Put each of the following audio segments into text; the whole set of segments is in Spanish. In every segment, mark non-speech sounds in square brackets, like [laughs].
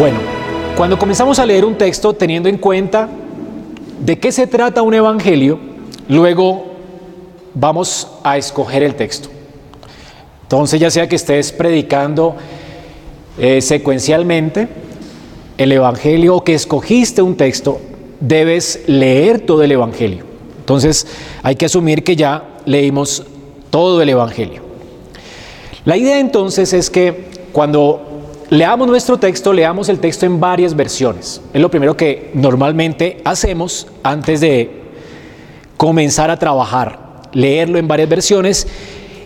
Bueno, cuando comenzamos a leer un texto teniendo en cuenta de qué se trata un evangelio, luego vamos a escoger el texto. Entonces, ya sea que estés predicando eh, secuencialmente el evangelio o que escogiste un texto, debes leer todo el evangelio. Entonces, hay que asumir que ya leímos todo el evangelio. La idea entonces es que cuando leamos nuestro texto, leamos el texto en varias versiones. Es lo primero que normalmente hacemos antes de comenzar a trabajar, leerlo en varias versiones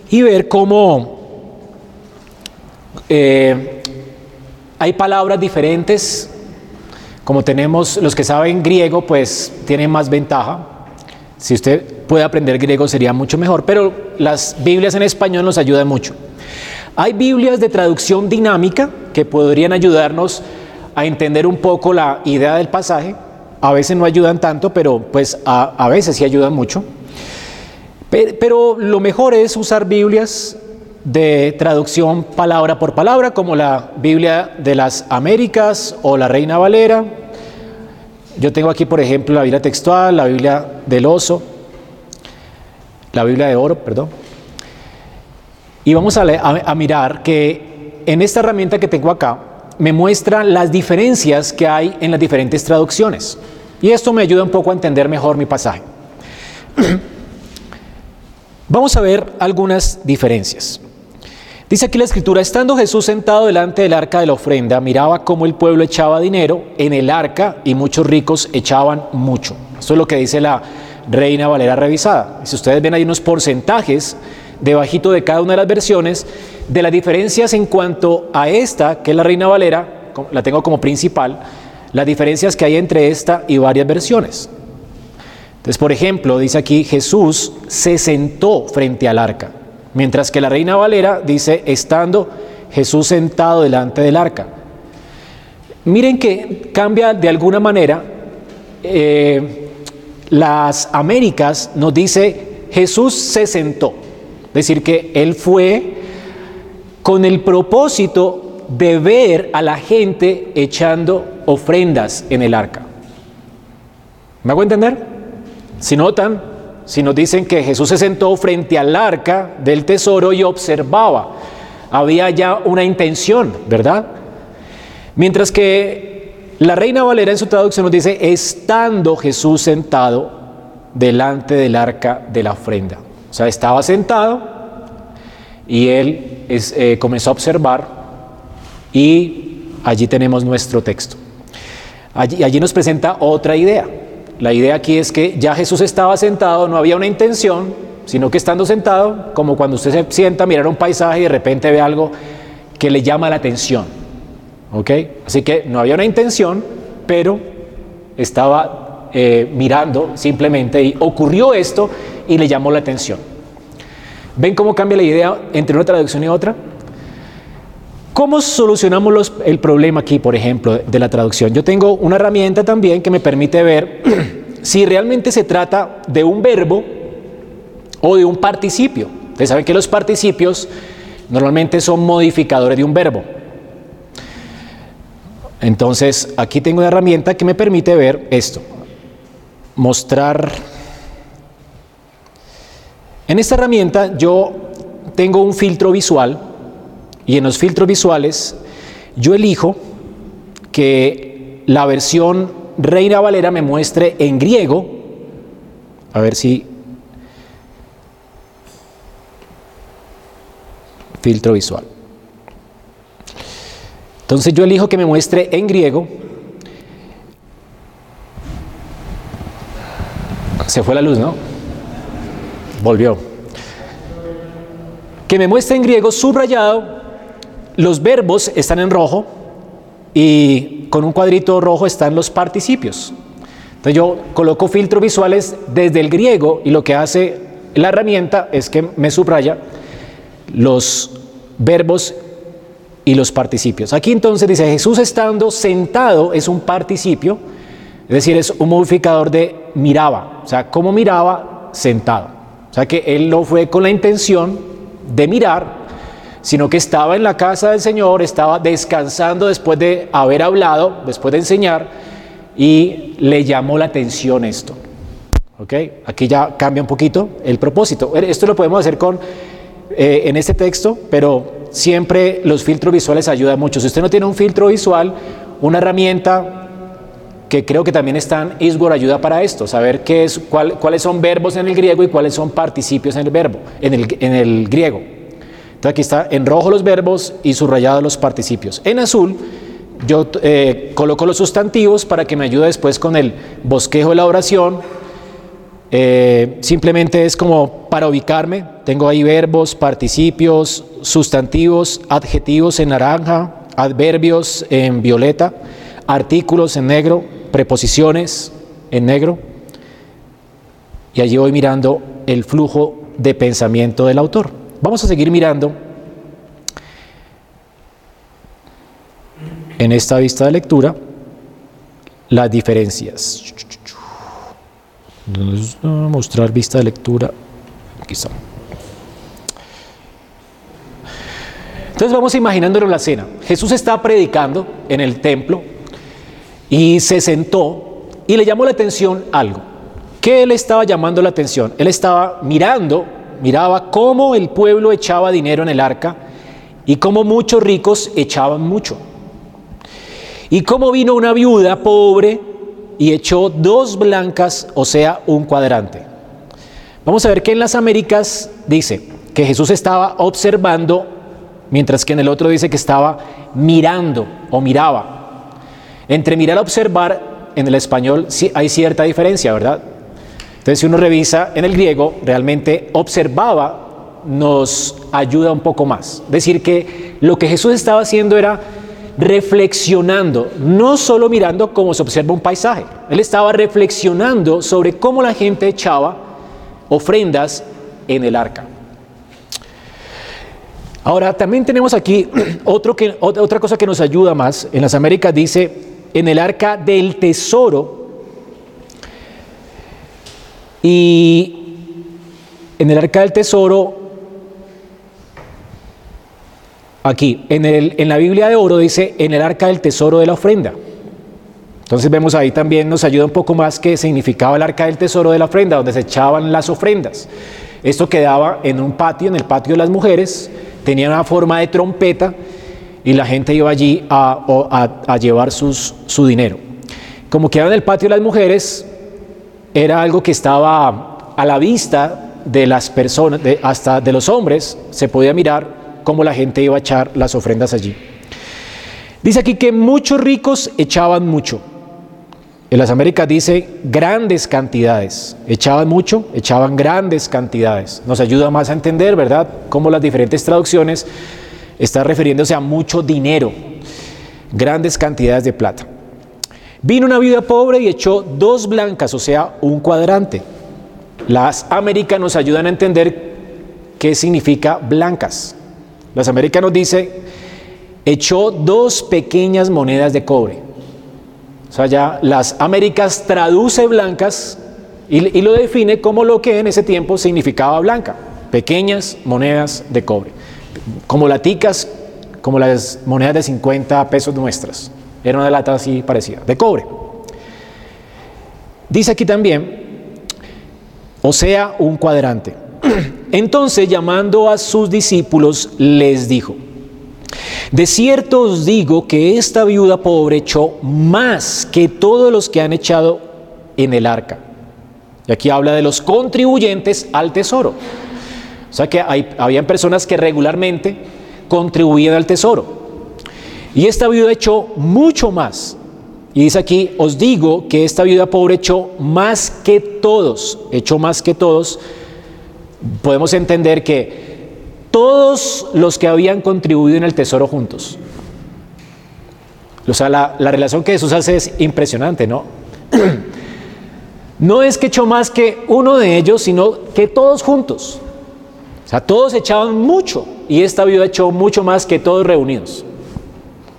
y ver cómo eh, hay palabras diferentes. Como tenemos los que saben griego, pues tienen más ventaja. Si usted puede aprender griego sería mucho mejor, pero las Biblias en español nos ayudan mucho. Hay Biblias de traducción dinámica que podrían ayudarnos a entender un poco la idea del pasaje. A veces no ayudan tanto, pero pues a, veces sí ayudan mucho. Pero, lo mejor es usar Biblias de traducción palabra por palabra, como la Biblia de las Américas o la Reina Valera. Yo tengo aquí, por ejemplo, la Biblia textual, la Biblia del oso, la Biblia de oro, perdón. Y vamos a, mirar que en esta herramienta que tengo acá me muestra las diferencias que hay en las diferentes traducciones. Y esto me ayuda un poco a entender mejor mi pasaje. [clears throat] Vamos a ver algunas diferencias. Dice aquí la escritura, estando Jesús sentado delante del arca de la ofrenda, miraba cómo el pueblo echaba dinero en el arca y muchos ricos echaban mucho. Esto es lo que dice la Reina Valera revisada. Si ustedes ven ahí unos porcentajes debajito de cada una de las versiones, de las diferencias en cuanto a esta, que es la Reina Valera, la tengo como principal, las diferencias que hay entre esta y varias versiones. Entonces, por ejemplo, dice aquí, Jesús se sentó frente al arca, mientras que la Reina Valera dice, estando Jesús sentado delante del arca. Miren que cambia de alguna manera, eh, las Américas nos dice, Jesús se sentó decir, que él fue con el propósito de ver a la gente echando ofrendas en el arca. ¿Me hago entender? Si notan, si nos dicen que Jesús se sentó frente al arca del tesoro y observaba, había ya una intención, ¿verdad? Mientras que la Reina Valera en su traducción nos dice, estando Jesús sentado delante del arca de la ofrenda. O sea, estaba sentado y él eh, comenzó a observar y allí tenemos nuestro texto. Allí, allí nos presenta otra idea. La idea aquí es que ya Jesús estaba sentado, no había una intención, sino que estando sentado, como cuando usted se sienta a mirar un paisaje y de repente ve algo que le llama la atención. ¿Ok? Así que no había una intención, pero estaba eh, mirando simplemente y ocurrió esto y le llamó la atención. ¿Ven cómo cambia la idea entre una traducción y otra? ¿Cómo solucionamos el problema aquí, por ejemplo, de la traducción? Yo tengo una herramienta también que me permite ver [clears throat] si realmente se trata de un verbo o de un participio. Ustedes saben que los participios normalmente son modificadores de un verbo. Entonces, aquí tengo una herramienta que me permite ver esto. Mostrar en esta herramienta yo tengo un filtro visual y en los filtros visuales yo elijo que la versión Reina Valera me muestre en griego, a ver si filtro visual. Entonces yo elijo que me muestre en griego. Se fue la luz, ¿no? Volvió. Que me muestra en griego subrayado, los verbos están en rojo y con un cuadrito rojo están los participios. Entonces yo coloco filtros visuales desde el griego y lo que hace la herramienta es que me subraya los verbos y los participios. Aquí entonces dice Jesús estando sentado es un participio, es decir, es un modificador de miraba, o sea, como miraba sentado. O sea que él no fue con la intención de mirar, sino que estaba en la casa del Señor, estaba descansando después de haber hablado, después de enseñar, y le llamó la atención esto. ¿Ok? Aquí ya cambia un poquito el propósito. Esto lo podemos hacer con, eh, en este texto, pero siempre los filtros visuales ayudan mucho. Si usted no tiene un filtro visual, una herramienta que creo que también están Isgor ayuda para esto, saber qué es, cuáles son verbos en el griego y cuáles son participios en el verbo, en el, en el griego. Entonces aquí está en rojo los verbos y subrayados los participios. En azul yo eh, coloco los sustantivos para que me ayude después con el bosquejo de la oración. Eh, simplemente es como para ubicarme. Tengo ahí verbos, participios, sustantivos, adjetivos en naranja, adverbios en violeta, artículos en negro, preposiciones en negro. Y allí voy mirando el flujo de pensamiento del autor. Vamos a seguir mirando en esta vista de lectura las diferencias. Mostrar vista de lectura. Aquí está. Entonces vamos imaginándolo la cena. Jesús está predicando en el templo y se sentó y le llamó la atención algo. ¿Qué él estaba llamando la atención? Él estaba mirando, miraba cómo el pueblo echaba dinero en el arca y cómo muchos ricos echaban mucho. Y cómo vino una viuda pobre y echó dos blancas, o sea, un cuadrante. Vamos a ver que en las Américas dice que Jesús estaba observando mientras que en el otro dice que estaba mirando o miraba. Entre mirar y observar en el español sí hay cierta diferencia, ¿verdad? Entonces si uno revisa en el griego, realmente observaba nos ayuda un poco más. Decir que lo que Jesús estaba haciendo era reflexionando, no solo mirando cómo se observa un paisaje, él estaba reflexionando sobre cómo la gente echaba ofrendas en el arca. Ahora, también tenemos aquí [clears throat] otro que, otra cosa que nos ayuda más. En las Américas dice, en el arca del tesoro. Y en el arca del tesoro, aquí, en, el, en la Biblia de oro dice, en el arca del tesoro de la ofrenda. Entonces vemos ahí también, nos ayuda un poco más que significaba el arca del tesoro de la ofrenda, donde se echaban las ofrendas. Esto quedaba en un patio, en el patio de las mujeres, tenía una forma de trompeta y la gente iba allí a, llevar su dinero. Como quedaba en el patio las mujeres, era algo que estaba a la vista de las personas, hasta de los hombres, se podía mirar cómo la gente iba a echar las ofrendas allí. Dice aquí que muchos ricos echaban mucho. En las Américas dice grandes cantidades. Echaban mucho, echaban grandes cantidades. Nos ayuda más a entender, ¿verdad?, cómo las diferentes traducciones están refiriéndose a mucho dinero, grandes cantidades de plata. Vino una viuda pobre y echó dos blancas, o sea, un cuadrante. Las Américas nos ayudan a entender qué significa blancas. Las Américas nos dice, echó dos pequeñas monedas de cobre. O sea, ya las Américas traduce blancas y, lo define como lo que en ese tiempo significaba blanca, pequeñas monedas de cobre, como laticas, como las monedas de 50 pesos nuestras. Era una lata así parecida, de cobre. Dice aquí también, o sea, un cuadrante. [clears throat] Entonces, llamando a sus discípulos, les dijo, de cierto os digo que esta viuda pobre echó más que todos los que han echado en el arca. Y aquí habla de los contribuyentes al tesoro. O sea que hay, habían personas que regularmente contribuían al tesoro. Y esta viuda echó mucho más. Y dice aquí, os digo que esta viuda pobre echó más que todos, echó más que todos. Podemos entender que todos los que habían contribuido en el tesoro juntos. O sea, la, relación que Jesús hace es impresionante, ¿no? [clears throat] no es que echó más que uno de ellos, sino que todos juntos. O sea, todos echaban mucho y esta viuda echó mucho más que todos reunidos.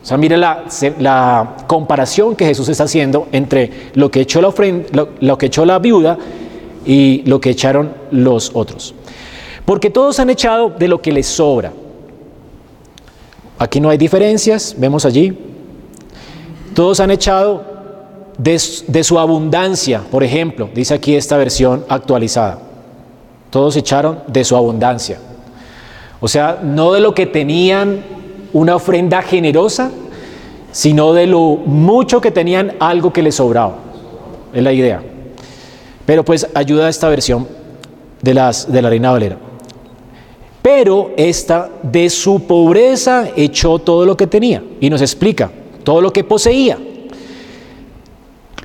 O sea, mire la, la comparación que Jesús está haciendo entre lo que, echó la lo que echó la viuda y lo que echaron los otros. Porque todos han echado de lo que les sobra. Aquí no hay diferencias, vemos allí. Todos han echado de, de su abundancia, por ejemplo, dice aquí esta versión actualizada. Todos echaron de su abundancia. O sea, no de lo que tenían una ofrenda generosa, sino de lo mucho que tenían algo que les sobraba. Es la idea. Pero pues ayuda a esta versión de, las, de la Reina Valera. Pero esta de su pobreza echó todo lo que tenía y nos explica todo lo que poseía,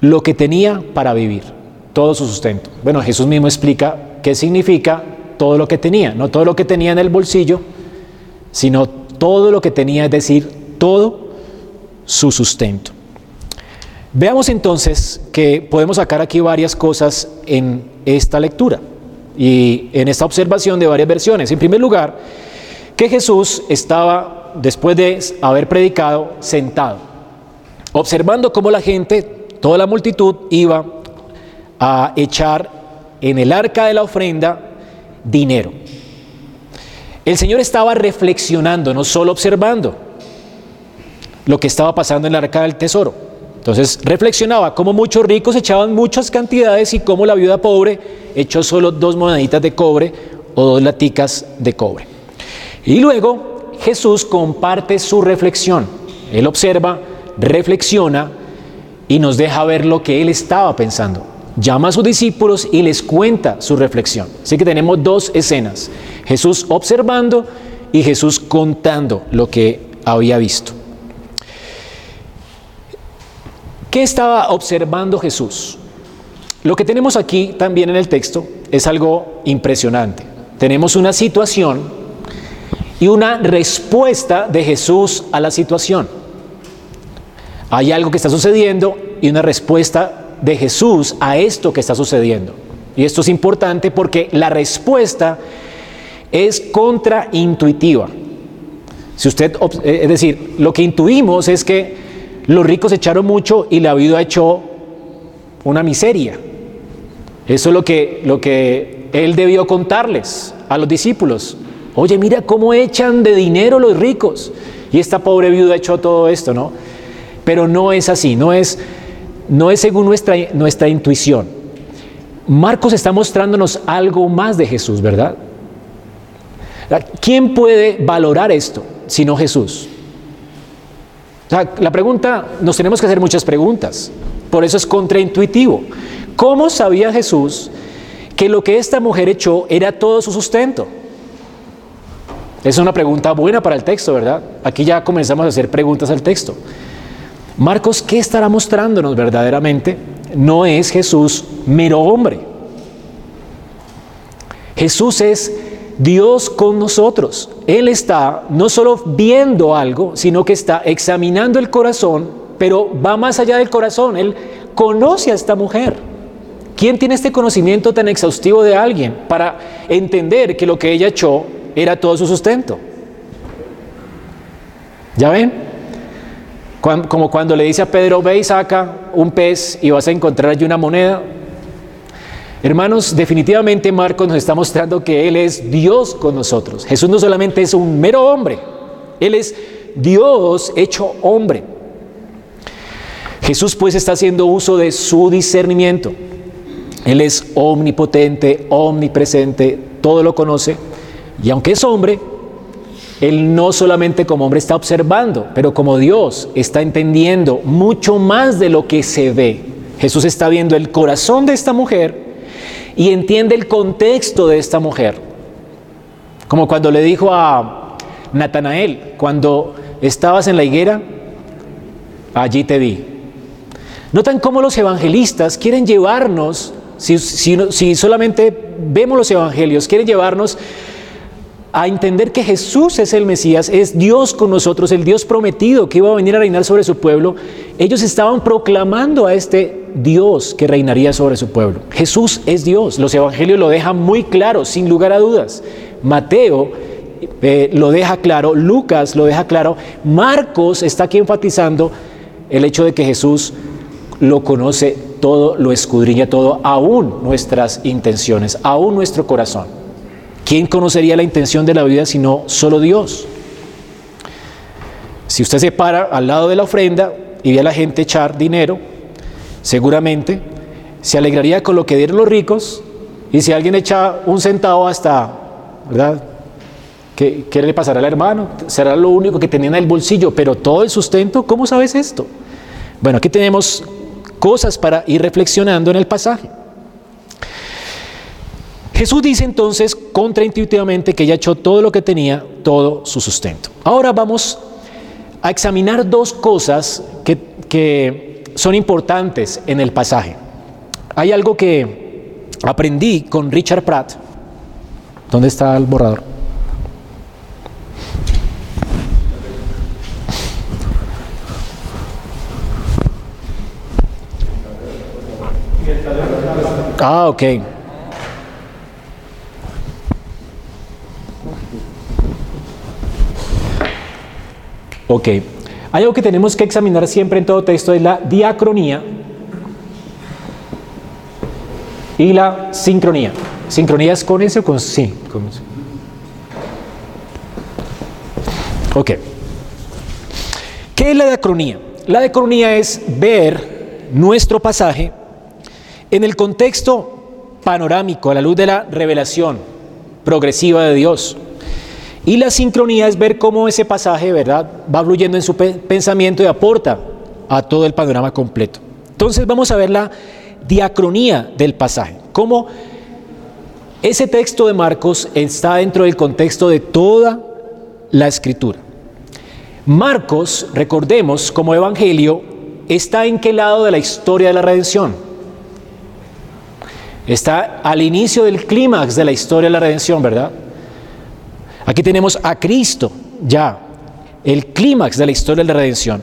lo que tenía para vivir, todo su sustento. Bueno, Jesús mismo explica qué significa todo lo que tenía, no todo lo que tenía en el bolsillo, sino todo lo que tenía, es decir, todo su sustento. Veamos entonces que podemos sacar aquí varias cosas en esta lectura y en esta observación de varias versiones. En primer lugar, que Jesús estaba, después de haber predicado, sentado, observando cómo la gente, toda la multitud, iba a echar en el arca de la ofrenda dinero. El Señor estaba reflexionando, no solo observando lo que estaba pasando en el arca del tesoro. Entonces reflexionaba cómo muchos ricos echaban muchas cantidades y cómo la viuda pobre echó solo dos moneditas de cobre o dos laticas de cobre. Y luego Jesús comparte su reflexión. Él observa, reflexiona y nos deja ver lo que él estaba pensando. Llama a sus discípulos y les cuenta su reflexión. Así que tenemos dos escenas. Jesús observando y Jesús contando lo que había visto. ¿Qué estaba observando Jesús? Lo que tenemos aquí también en el texto es algo impresionante. Tenemos una situación y una respuesta de Jesús a la situación. Hay algo que está sucediendo y una respuesta de Jesús a esto que está sucediendo. Y esto es importante porque la respuesta es contraintuitiva. Si usted, eh, es decir, lo que intuimos es que los ricos echaron mucho y la viuda echó una miseria. Eso es lo que, lo que él debió contarles a los discípulos. Oye, mira cómo echan de dinero los ricos. Y esta pobre viuda echó todo esto, ¿no? Pero no es así, no es, no es según nuestra, intuición. Marcos está mostrándonos algo más de Jesús, ¿verdad? ¿Quién puede valorar esto sino Jesús? la pregunta, nos tenemos que hacer muchas preguntas. Por eso es contraintuitivo. ¿Cómo sabía Jesús que lo que esta mujer echó era todo su sustento? Es una pregunta buena para el texto, ¿verdad? Aquí ya comenzamos a hacer preguntas al texto. Marcos, ¿qué estará mostrándonos verdaderamente? No es Jesús mero hombre. Jesús es Dios con nosotros. Él está no solo viendo algo, sino que está examinando el corazón, pero va más allá del corazón. Él conoce a esta mujer. ¿Quién tiene este conocimiento tan exhaustivo de alguien para entender que lo que ella echó era todo su sustento? ¿Ya ven? Como cuando le dice a Pedro, ve y saca un pez y vas a encontrar allí una moneda. Hermanos, definitivamente Marcos nos está mostrando que Él es Dios con nosotros. Jesús no solamente es un mero hombre, Él es Dios hecho hombre. Jesús pues está haciendo uso de su discernimiento. Él es omnipotente, omnipresente, todo lo conoce. Y aunque es hombre, Él no solamente como hombre está observando, pero como Dios está entendiendo mucho más de lo que se ve. Jesús está viendo el corazón de esta mujer y entiende el contexto de esta mujer. Como cuando le dijo a Natanael, cuando estabas en la higuera, allí te vi. Notan cómo los evangelistas quieren llevarnos, si, si solamente vemos los evangelios, quieren llevarnos a entender que Jesús es el Mesías, es Dios con nosotros, el Dios prometido que iba a venir a reinar sobre su pueblo, ellos estaban proclamando a este Dios que reinaría sobre su pueblo. Jesús es Dios, los evangelios lo dejan muy claro, sin lugar a dudas. Mateo eh, lo deja claro, Lucas lo deja claro, Marcos está aquí enfatizando el hecho de que Jesús lo conoce todo, lo escudriña todo, aún nuestras intenciones, aún nuestro corazón. ¿Quién conocería la intención de la vida sino solo Dios? Si usted se para al lado de la ofrenda y ve a la gente echar dinero, seguramente se alegraría con lo que dieron los ricos y si alguien echa un centavo hasta, ¿verdad? ¿Qué, ¿Qué, le pasará al hermano? Será lo único que tenía en el bolsillo, pero todo el sustento, ¿cómo sabes esto? Bueno, aquí tenemos cosas para ir reflexionando en el pasaje. Jesús dice entonces contraintuitivamente que ya echó todo lo que tenía, todo su sustento. Ahora vamos a examinar dos cosas que, que son importantes en el pasaje. Hay algo que aprendí con Richard Pratt. ¿Dónde está el borrador? Ah, ok. Ok. Hay algo que tenemos que examinar siempre en todo texto, es la diacronía y la sincronía. ¿Sincronía es con ese o con sí? Con ese. Ok. ¿Qué es la diacronía? La diacronía es ver nuestro pasaje en el contexto panorámico, a la luz de la revelación progresiva de Dios. Y la sincronía es ver cómo ese pasaje, ¿verdad?, va fluyendo en su pensamiento y aporta a todo el panorama completo. Entonces vamos a ver la diacronía del pasaje, cómo ese texto de Marcos está dentro del contexto de toda la escritura. Marcos, recordemos, como evangelio, está en qué lado de la historia de la redención. Está al inicio del clímax de la historia de la redención, ¿verdad? Aquí tenemos a Cristo ya, el clímax de la historia de la redención.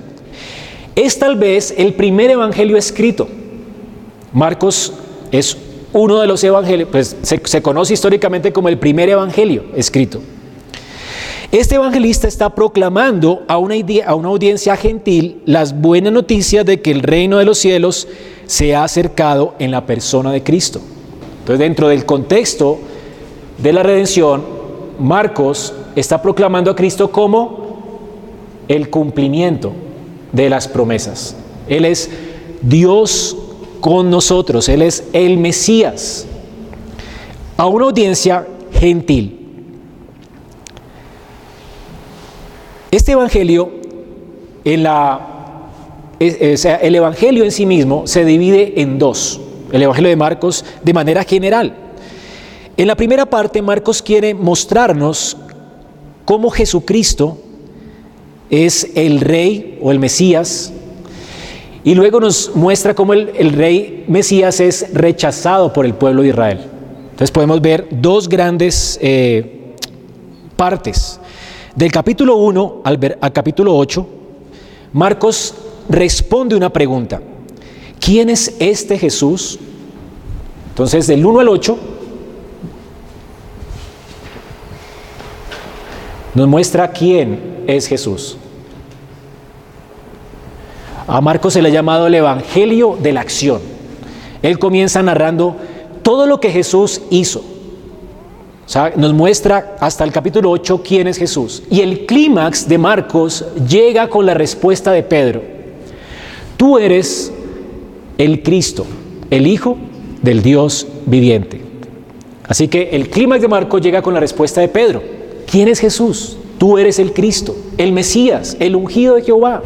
Es tal vez el primer evangelio escrito. Marcos es uno de los evangelios, pues se, conoce históricamente como el primer evangelio escrito. Este evangelista está proclamando a una, a una audiencia gentil las buenas noticias de que el reino de los cielos se ha acercado en la persona de Cristo. Entonces, dentro del contexto de la redención, Marcos está proclamando a Cristo como el cumplimiento de las promesas. Él es Dios con nosotros, Él es el Mesías, a una audiencia gentil. Este Evangelio, en la, el Evangelio en sí mismo se divide en dos, el Evangelio de Marcos de manera general. En la primera parte, Marcos quiere mostrarnos cómo Jesucristo es el rey o el Mesías, y luego nos muestra cómo el, el, rey Mesías es rechazado por el pueblo de Israel. Entonces podemos ver dos grandes eh, partes. Del capítulo 1 al, ver, al capítulo 8, Marcos responde una pregunta. ¿Quién es este Jesús? Entonces, del 1 al 8, nos muestra quién es Jesús. A Marcos se le ha llamado el Evangelio de la acción. Él comienza narrando todo lo que Jesús hizo. O sea, nos muestra hasta el capítulo 8 quién es Jesús. Y el clímax de Marcos llega con la respuesta de Pedro. Tú eres el Cristo, el Hijo del Dios viviente. Así que el clímax de Marcos llega con la respuesta de Pedro. ¿Quién es Jesús? Tú eres el Cristo, el Mesías, el ungido de Jehová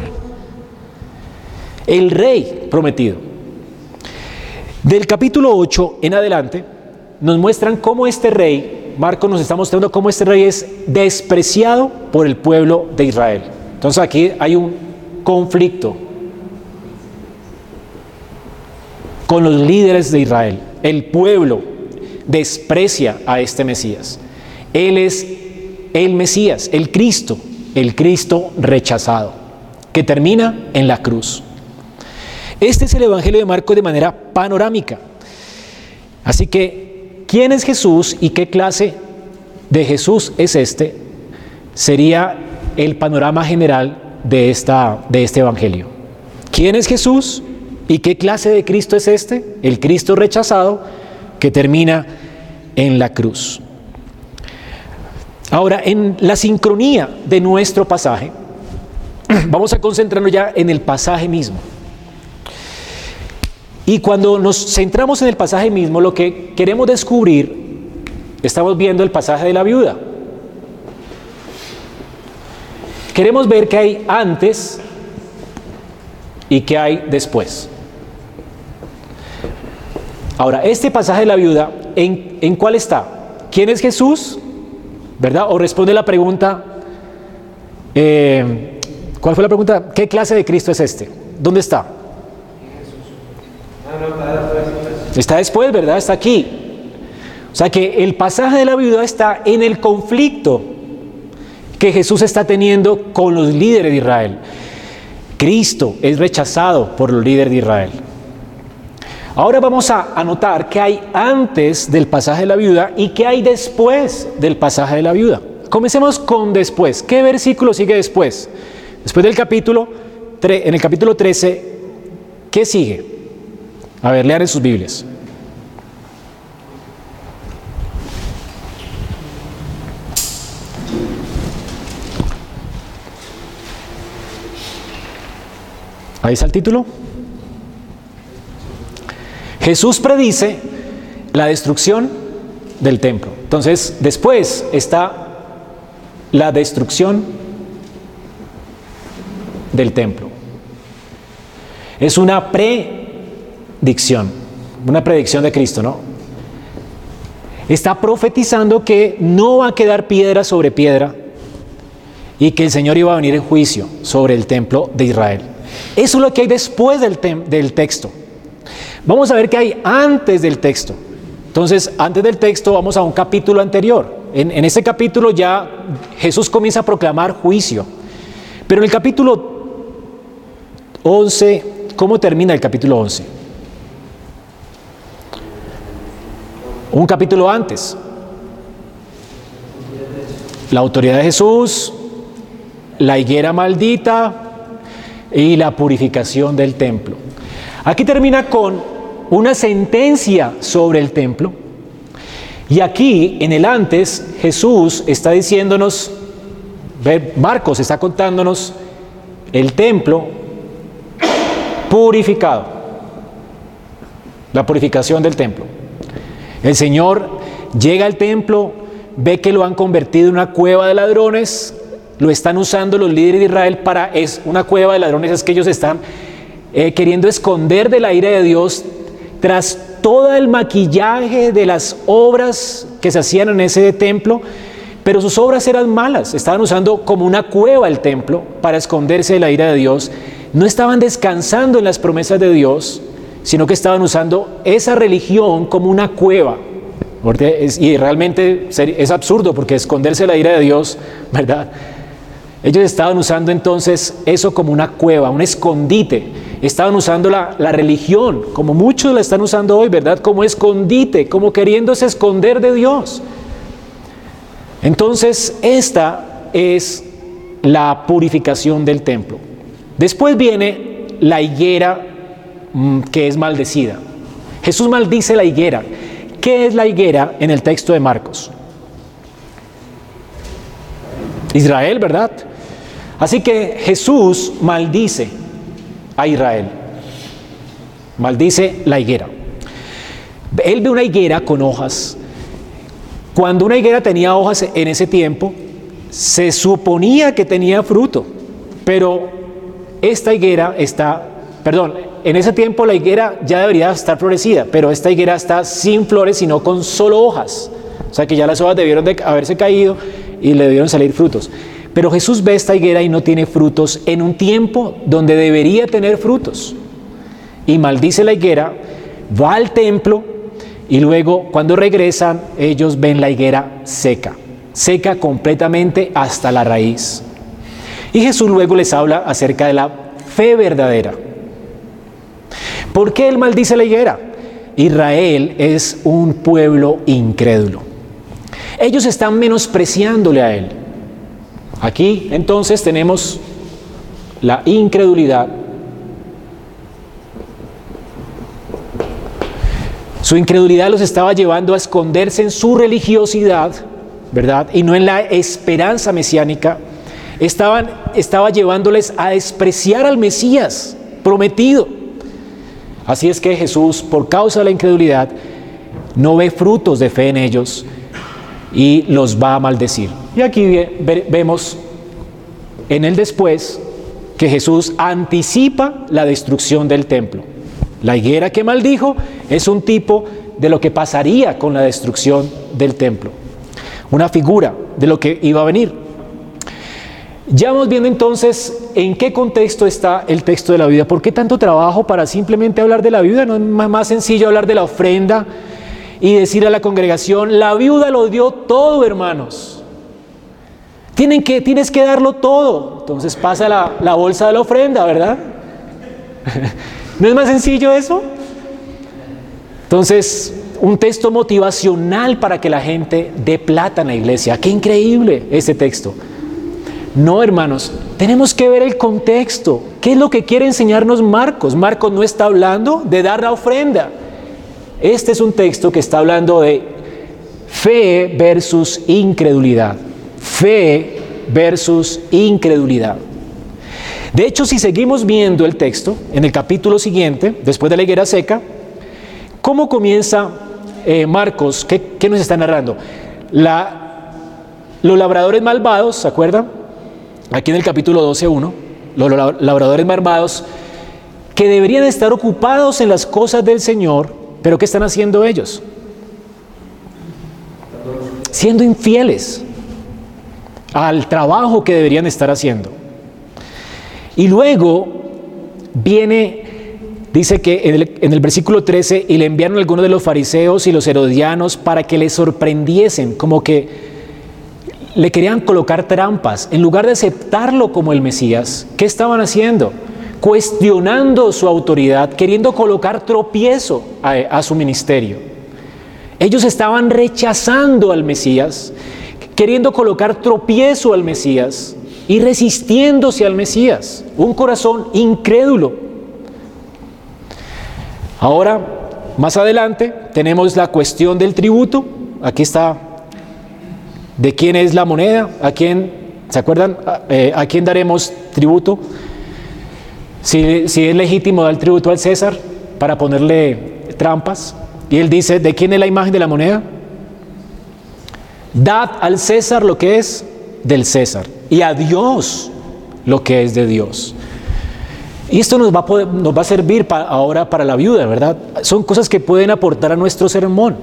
el rey prometido. Del capítulo 8 en adelante nos muestran cómo este rey, Marcos nos está mostrando cómo este rey es despreciado por el pueblo de Israel. Entonces aquí hay un conflicto con los líderes de Israel. El pueblo desprecia a este Mesías. Él es el Mesías, el Cristo, el Cristo rechazado, que termina en la cruz. Este es el Evangelio de Marcos de manera panorámica. Así que, ¿quién es Jesús y qué clase de Jesús es este? Sería el panorama general de, esta, de este Evangelio. ¿Quién es Jesús y qué clase de Cristo es este? El Cristo rechazado que termina en la cruz. Ahora, en la sincronía de nuestro pasaje, vamos a concentrarnos ya en el pasaje mismo. Y cuando nos centramos en el pasaje mismo, lo que queremos descubrir, estamos viendo el pasaje de la viuda. Queremos ver qué hay antes y qué hay después. Ahora, este pasaje de la viuda, ¿en, ¿en, cuál está? ¿Quién es Jesús? ¿Verdad? O responde la pregunta, eh, ¿cuál fue la pregunta? ¿Qué clase de Cristo es este? ¿Dónde está? Está después, ¿verdad? Está aquí. O sea que el pasaje de la viuda está en el conflicto que Jesús está teniendo con los líderes de Israel. Cristo es rechazado por los líderes de Israel. Ahora vamos a anotar qué hay antes del pasaje de la viuda y qué hay después del pasaje de la viuda. Comencemos con después. ¿Qué versículo sigue después? Después del capítulo, en el capítulo 13, ¿qué sigue? A ver, lean en sus Biblias. Ahí está el título. Jesús predice la destrucción del templo. Entonces, después está la destrucción del templo. Es una predicción, una predicción de Cristo, ¿no? Está profetizando que no va a quedar piedra sobre piedra y que el Señor iba a venir en juicio sobre el templo de Israel. Eso es lo que hay después del, del texto. Vamos a ver qué hay antes del texto. Entonces, antes del texto vamos a un capítulo anterior. En, ese capítulo ya Jesús comienza a proclamar juicio. Pero en el capítulo 11, ¿cómo termina el capítulo 11? Un capítulo antes. La autoridad de Jesús, la higuera maldita y la purificación del templo. Aquí termina con una sentencia sobre el templo. Y aquí, en el antes, Jesús está diciéndonos, Marcos está contándonos el templo purificado, la purificación del templo. El Señor llega al templo, ve que lo han convertido en una cueva de ladrones, lo están usando los líderes de Israel para, es una cueva de ladrones, es que ellos están eh, queriendo esconder de la ira de Dios tras todo el maquillaje de las obras que se hacían en ese templo, pero sus obras eran malas, estaban usando como una cueva el templo para esconderse de la ira de Dios, no estaban descansando en las promesas de Dios, sino que estaban usando esa religión como una cueva. y realmente es absurdo porque esconderse de la ira de Dios, [laughs] ¿verdad? Ellos estaban usando entonces eso como una cueva, un escondite. Estaban usando la, religión, como muchos la están usando hoy, ¿verdad? Como escondite, como queriéndose esconder de Dios. Entonces, esta es la purificación del templo. Después viene la higuera mm, que es maldecida. Jesús maldice la higuera. ¿Qué es la higuera en el texto de Marcos? Israel, ¿verdad? Así que Jesús maldice a Israel. Maldice la higuera. Él ve una higuera con hojas. Cuando una higuera tenía hojas en ese tiempo, se suponía que tenía fruto, pero esta higuera está, perdón, en ese tiempo la higuera ya debería estar florecida, pero esta higuera está sin flores, sino con solo hojas. O sea que ya las hojas debieron de haberse caído y le debieron salir frutos. Pero Jesús ve esta higuera y no tiene frutos en un tiempo donde debería tener frutos. Y maldice la higuera, va al templo y luego cuando regresan ellos ven la higuera seca, seca completamente hasta la raíz. Y Jesús luego les habla acerca de la fe verdadera. ¿Por qué él maldice la higuera? Israel es un pueblo incrédulo. Ellos están menospreciándole a él. Aquí entonces tenemos la incredulidad. Su incredulidad los estaba llevando a esconderse en su religiosidad, ¿verdad? Y no en la esperanza mesiánica. estaban, estaba llevándoles a despreciar al Mesías prometido. Así es que Jesús, por causa de la incredulidad, no ve frutos de fe en ellos y los va a maldecir. Y aquí vemos en el después que Jesús anticipa la destrucción del templo. La higuera que maldijo es un tipo de lo que pasaría con la destrucción del templo, una figura de lo que iba a venir. Ya vamos viendo entonces en qué contexto está el texto de la vida. ¿Por qué tanto trabajo para simplemente hablar de la viuda? ¿No es más sencillo hablar de la ofrenda y decir a la congregación, la viuda lo dio todo, hermanos? Tienen que, tienes que darlo todo. Entonces pasa la, la bolsa de la ofrenda, ¿verdad? [laughs] ¿No es más sencillo eso? Entonces, un texto motivacional para que la gente dé plata en la iglesia. Qué increíble ese texto. No, hermanos, tenemos que ver el contexto. ¿Qué es lo que quiere enseñarnos Marcos? Marcos no está hablando de dar la ofrenda. Este es un texto que está hablando de fe versus incredulidad. Fe versus incredulidad. De hecho, si seguimos viendo el texto, en el capítulo siguiente, después de la higuera seca, ¿cómo comienza eh, Marcos? ¿qué, ¿qué, nos está narrando? Los labradores malvados, ¿se acuerdan? aquí en el capítulo 12.1, los labradores malvados, que deberían estar ocupados en las cosas del Señor, pero ¿qué están haciendo ellos? Siendo infieles al trabajo que deberían estar haciendo. Y luego viene, dice que en el, versículo 13, y le enviaron algunos de los fariseos y los herodianos para que le sorprendiesen, como que le querían colocar trampas. En lugar de aceptarlo como el Mesías, ¿qué estaban haciendo? Cuestionando su autoridad, queriendo colocar tropiezo a, su ministerio. Ellos estaban rechazando al Mesías, queriendo colocar tropiezo al Mesías y resistiéndose al Mesías. Un corazón incrédulo. Ahora, más adelante, tenemos la cuestión del tributo. Aquí está de quién es la moneda, a quién, ¿se acuerdan? a eh, quién daremos tributo. Si, es legítimo dar tributo al César para ponerle trampas. Y él dice, ¿de quién es la imagen de la moneda? Dad al César lo que es del César y a Dios lo que es de Dios. Y esto nos va a, poder, nos va a servir ahora para la viuda, ¿verdad? Son cosas que pueden aportar a nuestro sermón.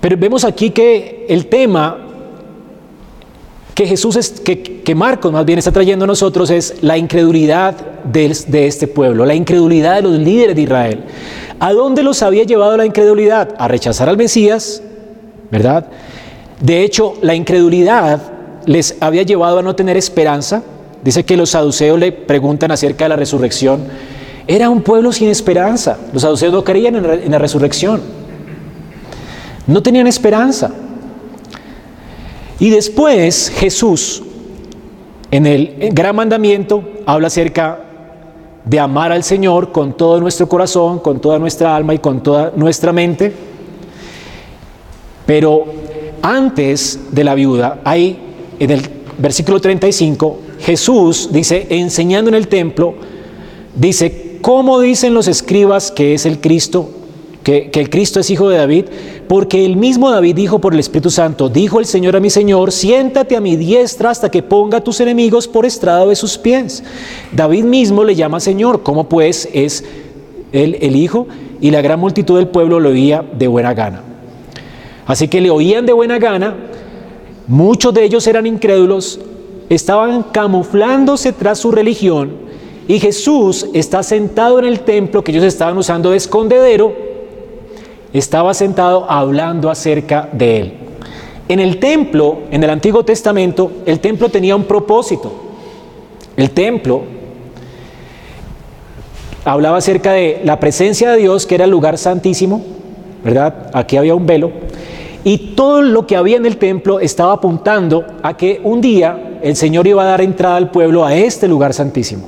Pero vemos aquí que el tema que Jesús, es, que, Marcos más bien está trayendo a nosotros es la incredulidad de, de este pueblo, la incredulidad de los líderes de Israel. ¿A dónde los había llevado la incredulidad? A rechazar al Mesías, ¿verdad? De hecho, la incredulidad les había llevado a no tener esperanza. Dice que los saduceos le preguntan acerca de la resurrección. Era un pueblo sin esperanza. Los saduceos no creían en la resurrección. No tenían esperanza. Y después Jesús, en el gran mandamiento, habla acerca de amar al Señor con todo nuestro corazón, con toda nuestra alma y con toda nuestra mente. Pero antes de la viuda, hay en el versículo 35, Jesús dice, enseñando en el templo, dice, ¿cómo dicen los escribas que es el Cristo? Que, el Cristo es hijo de David, porque el mismo David dijo por el Espíritu Santo, dijo el Señor a mi Señor, siéntate a mi diestra hasta que ponga tus enemigos por estrado de sus pies. David mismo le llama Señor, ¿cómo pues es él el Hijo? Y la gran multitud del pueblo lo oía de buena gana. Así que le oían de buena gana, muchos de ellos eran incrédulos, estaban camuflándose tras su religión, y Jesús está sentado en el templo que ellos estaban usando de escondedero, estaba sentado hablando acerca de él. En el templo, en el Antiguo Testamento, el templo tenía un propósito. El templo hablaba acerca de la presencia de Dios, que era el lugar santísimo, ¿verdad? Aquí había un velo. Y todo lo que había en el templo estaba apuntando a que un día el Señor iba a dar entrada al pueblo a este lugar santísimo.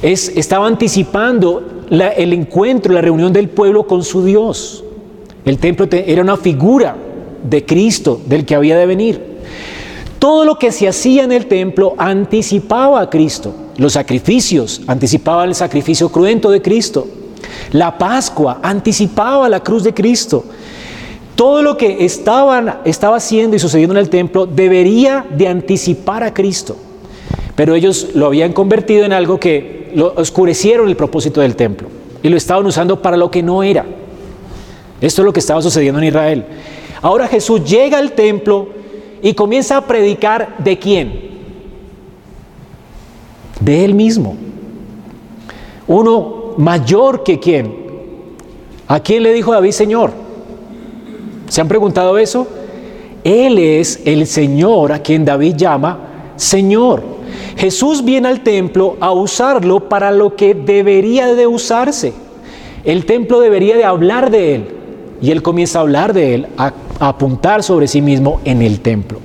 Es, estaba anticipando el encuentro, la reunión del pueblo con su Dios. El templo era una figura de Cristo, del que había de venir. Todo lo que se hacía en el templo anticipaba a Cristo. Los sacrificios anticipaban el sacrificio cruento de Cristo. La Pascua anticipaba la cruz de Cristo. Todo lo que estaban, estaba haciendo y sucediendo en el templo debería de anticipar a Cristo. Pero ellos lo habían convertido en algo que oscurecieron el propósito del templo y lo estaban usando para lo que no era. Esto es lo que estaba sucediendo en Israel. Ahora Jesús llega al templo y comienza a predicar de quién? De él mismo. Uno mayor que quién. ¿A quién le dijo David Señor? ¿Se han preguntado eso? Él es el Señor a quien David llama Señor. Jesús viene al templo a usarlo para lo que debería de usarse. El templo debería de hablar de Él. Y Él comienza a hablar de Él, a, apuntar sobre sí mismo en el templo.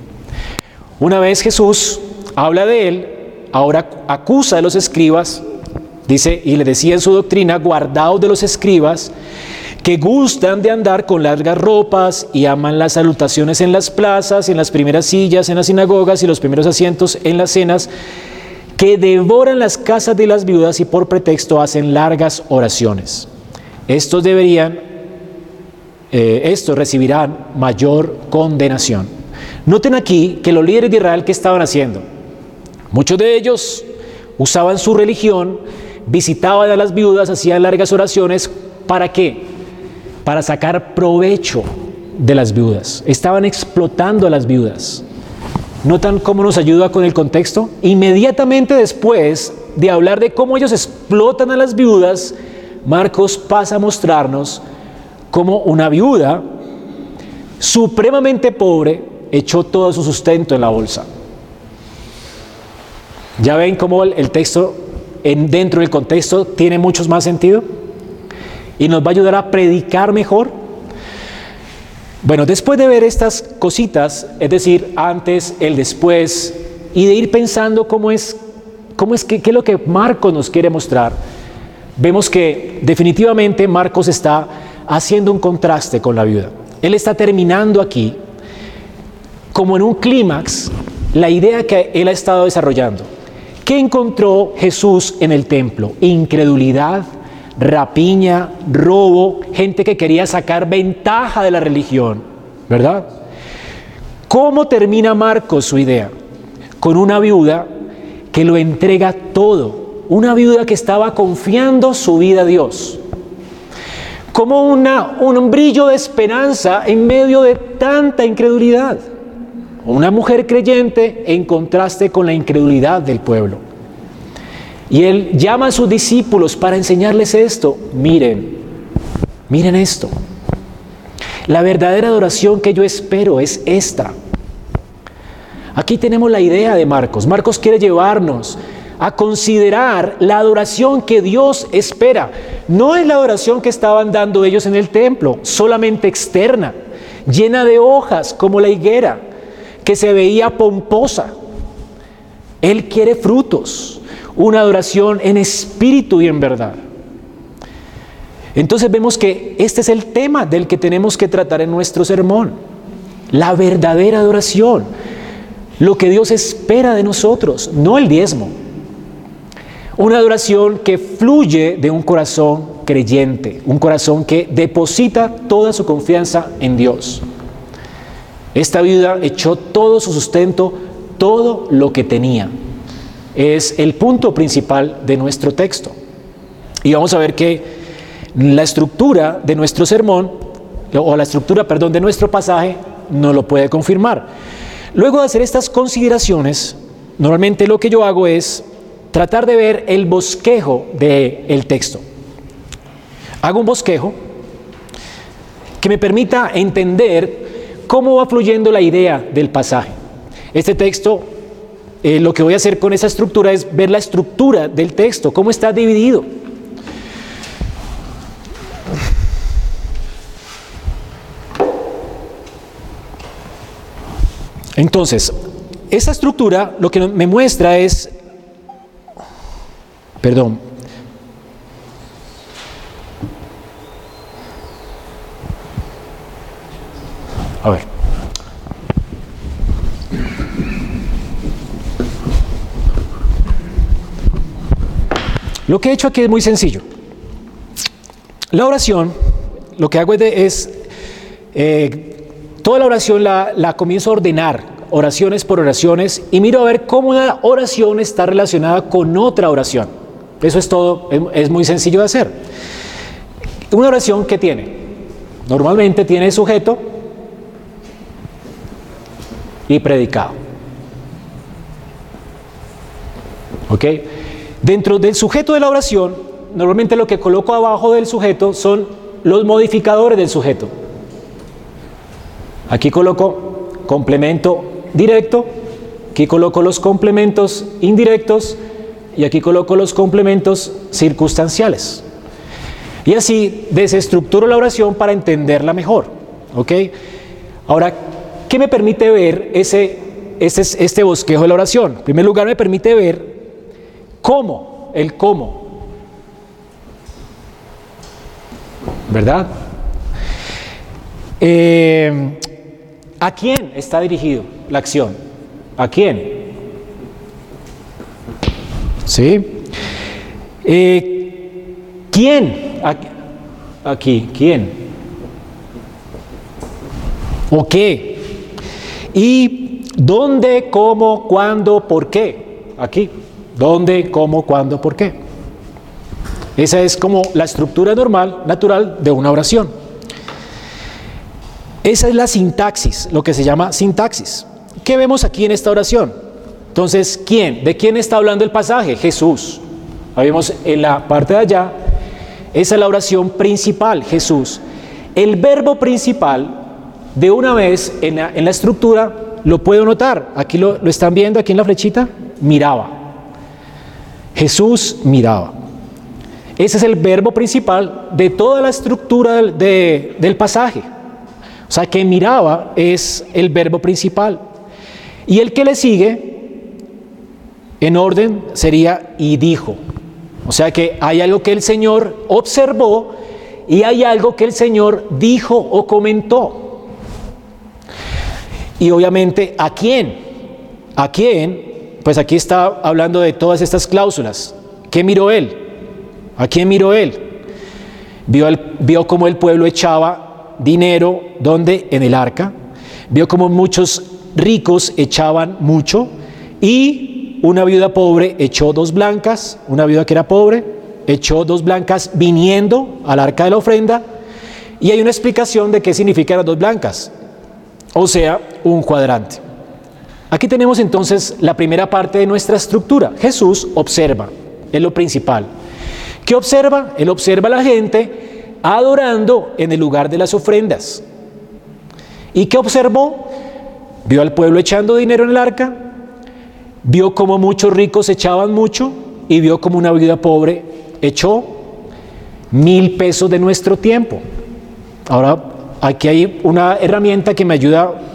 Una vez Jesús habla de Él, ahora acusa a los escribas, dice, y le decía en su doctrina, guardaos de los escribas, que gustan de andar con largas ropas y aman las salutaciones en las plazas, en las primeras sillas, en las sinagogas y los primeros asientos en las cenas, que devoran las casas de las viudas y por pretexto hacen largas oraciones. Estos deberían, eh, estos recibirán mayor condenación. Noten aquí que los líderes de Israel, ¿qué estaban haciendo? Muchos de ellos usaban su religión, visitaban a las viudas, hacían largas oraciones, ¿para qué? Para sacar provecho de las viudas. Estaban explotando a las viudas. ¿Notan cómo nos ayuda con el contexto? Inmediatamente después de hablar de cómo ellos explotan a las viudas, Marcos pasa a mostrarnos cómo una viuda supremamente pobre echó todo su sustento en la bolsa. ¿Ya ven cómo el texto en, dentro del contexto tiene muchos más sentido? Y nos va a ayudar a predicar mejor. Bueno, después de ver estas cositas, es decir, antes, el después, y de ir pensando cómo es, cómo es que, qué lo que Marcos nos quiere mostrar, vemos que definitivamente Marcos está haciendo un contraste con la viuda. Él está terminando aquí, como en un clímax, la idea que él ha estado desarrollando. ¿Qué encontró Jesús en el templo? Incredulidad, rapiña, robo, gente que quería sacar ventaja de la religión, ¿verdad? ¿Cómo termina Marcos su idea? Con una viuda que lo entrega todo, una viuda que estaba confiando su vida a Dios. Como una, un brillo de esperanza en medio de tanta incredulidad. Una mujer creyente en contraste con la incredulidad del pueblo. Y él llama a sus discípulos para enseñarles esto. Miren, miren esto. La verdadera adoración que yo espero es esta. Aquí tenemos la idea de Marcos. Marcos quiere llevarnos a considerar la adoración que Dios espera. No es la adoración que estaban dando ellos en el templo, solamente externa, llena de hojas como la higuera, que se veía pomposa. Él quiere frutos una adoración en espíritu y en verdad. Entonces vemos que este es el tema del que tenemos que tratar en nuestro sermón. La verdadera adoración. Lo que Dios espera de nosotros, no el diezmo. Una adoración que fluye de un corazón creyente, un corazón que deposita toda su confianza en Dios. Esta vida echó todo su sustento, todo lo que tenía es el punto principal de nuestro texto. Y vamos a ver que la estructura de nuestro sermón, o la estructura, perdón, de nuestro pasaje, no lo puede confirmar. Luego de hacer estas consideraciones, normalmente lo que yo hago es tratar de ver el bosquejo del texto. Hago un bosquejo que me permita entender cómo va fluyendo la idea del pasaje. Este texto eh, lo que voy a hacer con esa estructura es ver la estructura del texto, cómo está dividido. Entonces, esa estructura lo que me muestra es, perdón, a ver. Lo que he hecho aquí es muy sencillo. La oración, lo que hago es, eh, toda la oración la, la comienzo a ordenar, oraciones por oraciones, y miro a ver cómo una oración está relacionada con otra oración. Eso es todo, es muy sencillo de hacer. Una oración que tiene, normalmente tiene sujeto y predicado. ¿Ok? Dentro del sujeto de la oración, normalmente lo que coloco abajo del sujeto son los modificadores del sujeto. Aquí coloco complemento directo, aquí coloco los complementos indirectos y aquí coloco los complementos circunstanciales. Y así desestructuro la oración para entenderla mejor. ¿Ok? Ahora, ¿qué me permite ver ese, este, este bosquejo de la oración? En primer lugar, me permite ver ¿Cómo? El cómo. ¿Verdad? Eh, ¿A quién está dirigido la acción? ¿A quién? ¿Sí? Eh, ¿Quién? Aquí, ¿quién? ¿O qué? ¿Y dónde, cómo, cuándo, por qué? Aquí. ¿Dónde, cómo, cuándo, por qué? Esa es como la estructura normal, natural de una oración. Esa es la sintaxis, lo que se llama sintaxis. ¿Qué vemos aquí en esta oración? Entonces, ¿quién? ¿De quién está hablando el pasaje? Jesús. vemos en la parte de allá. Esa es la oración principal, Jesús. El verbo principal, de una vez en la, estructura, lo puedo notar. Aquí lo, lo están viendo, aquí en la flechita, miraba. Jesús miraba. Ese es el verbo principal de toda la estructura del, pasaje. O sea que miraba es el verbo principal. Y el que le sigue, en orden, sería y dijo. O sea que hay algo que el Señor observó y hay algo que el Señor dijo o comentó. Y obviamente, ¿a quién? ¿A quién? Pues aquí está hablando de todas estas cláusulas. ¿Qué miró él? ¿A quién miró él? Vio, vio cómo el pueblo echaba dinero, ¿dónde? En el arca. Vio cómo muchos ricos echaban mucho y una viuda pobre echó dos blancas, una viuda que era pobre, echó dos blancas viniendo al arca de la ofrenda y hay una explicación de qué significan las dos blancas, o sea, un cuadrante. Aquí tenemos entonces la primera parte de nuestra estructura. Jesús observa, es lo principal. ¿Qué observa? Él observa a la gente adorando en el lugar de las ofrendas. ¿Y qué observó? Vio al pueblo echando dinero en el arca, vio como muchos ricos echaban mucho y vio como una vida pobre echó mil pesos de nuestro tiempo. Ahora, aquí hay una herramienta que me ayuda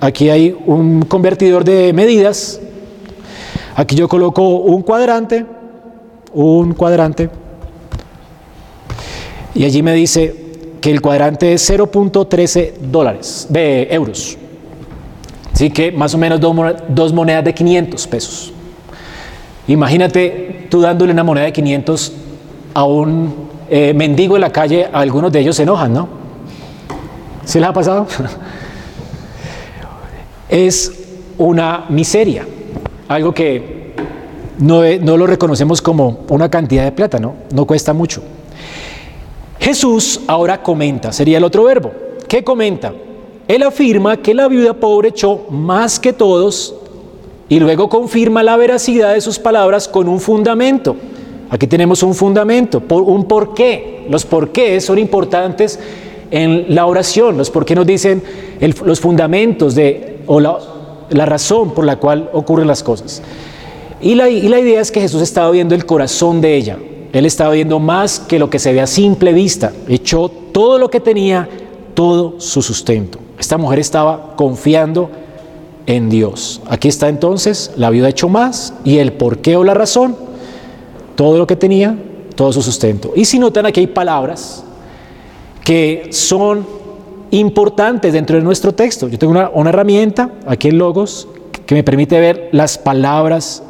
Aquí hay un convertidor de medidas. Aquí yo coloco un cuadrante, un cuadrante. Y allí me dice que el cuadrante es 0.13 dólares, de euros. Así que más o menos dos monedas de 500 pesos. Imagínate tú dándole una moneda de 500 a un eh, mendigo en la calle, algunos de ellos se enojan, ¿no? ¿Se les ha pasado? [laughs] es una miseria, algo que no, no, lo reconocemos como una cantidad de plata, ¿no? No cuesta mucho. Jesús ahora comenta, sería el otro verbo. ¿Qué comenta? Él afirma que la viuda pobre echó más que todos y luego confirma la veracidad de sus palabras con un fundamento. Aquí tenemos un fundamento, un porqué. Los porqués son importantes en la oración, los porqué nos dicen los fundamentos de o la, razón por la cual ocurren las cosas. Y la, y la idea es que Jesús estaba viendo el corazón de ella. Él estaba viendo más que lo que se ve a simple vista. Echó todo lo que tenía, todo su sustento. Esta mujer estaba confiando en Dios. Aquí está entonces, la viuda echó más y el por qué o la razón, todo lo que tenía, todo su sustento. Y si notan aquí hay palabras que son importantes dentro de nuestro texto. Yo tengo una, herramienta aquí en Logos que me permite ver las palabras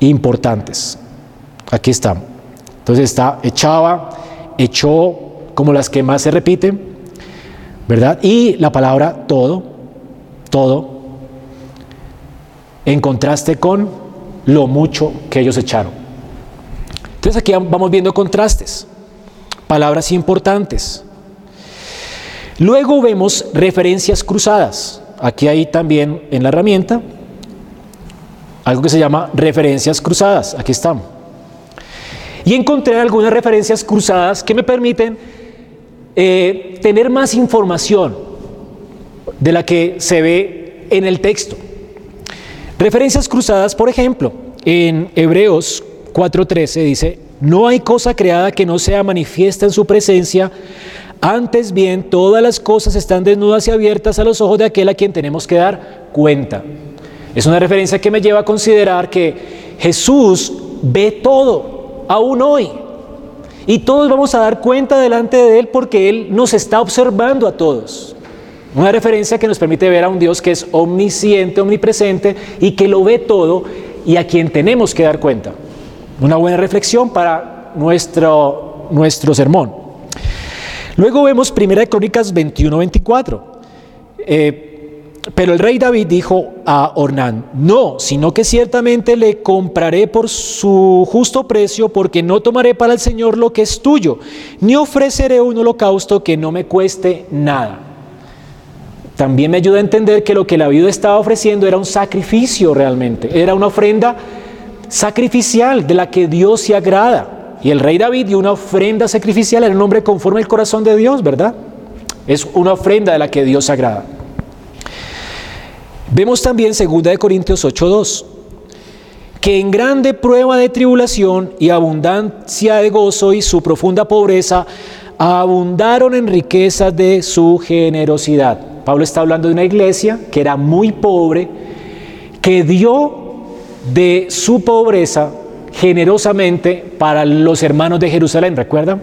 importantes. Aquí está. Entonces está echaba, echó, como las que más se repiten, ¿verdad? Y la palabra todo, todo, en contraste con lo mucho que ellos echaron. Entonces aquí vamos viendo contrastes, palabras importantes. Luego vemos referencias cruzadas. Aquí hay también en la herramienta algo que se llama referencias cruzadas. Aquí están. Y encontré algunas referencias cruzadas que me permiten eh, tener más información de la que se ve en el texto. Referencias cruzadas, por ejemplo, en Hebreos 4:13 dice, no hay cosa creada que no sea manifiesta en su presencia, antes bien, todas las cosas están desnudas y abiertas a los ojos de aquel a quien tenemos que dar cuenta. Es una referencia que me lleva a considerar que Jesús ve todo, aún hoy. Y todos vamos a dar cuenta delante de Él porque Él nos está observando a todos. Una referencia que nos permite ver a un Dios que es omnisciente, omnipresente y que lo ve todo y a quien tenemos que dar cuenta. Una buena reflexión para nuestro, nuestro sermón. Luego vemos 1 Crónicas 21-24. Eh, pero el rey David dijo a Ornán, no, sino que ciertamente le compraré por su justo precio, porque no tomaré para el Señor lo que es tuyo, ni ofreceré un holocausto que no me cueste nada. También me ayuda a entender que lo que David estaba ofreciendo era un sacrificio realmente, era una ofrenda sacrificial de la que Dios se agrada. Y el rey David dio una ofrenda sacrificial, era un hombre conforme al corazón de Dios, ¿verdad? Es una ofrenda de la que Dios agrada. Vemos también 2 Corintios 8:2, que en grande prueba de tribulación y abundancia de gozo y su profunda pobreza, abundaron en riquezas de su generosidad. Pablo está hablando de una iglesia que era muy pobre, que dio de su pobreza generosamente para los hermanos de Jerusalén, ¿recuerdan?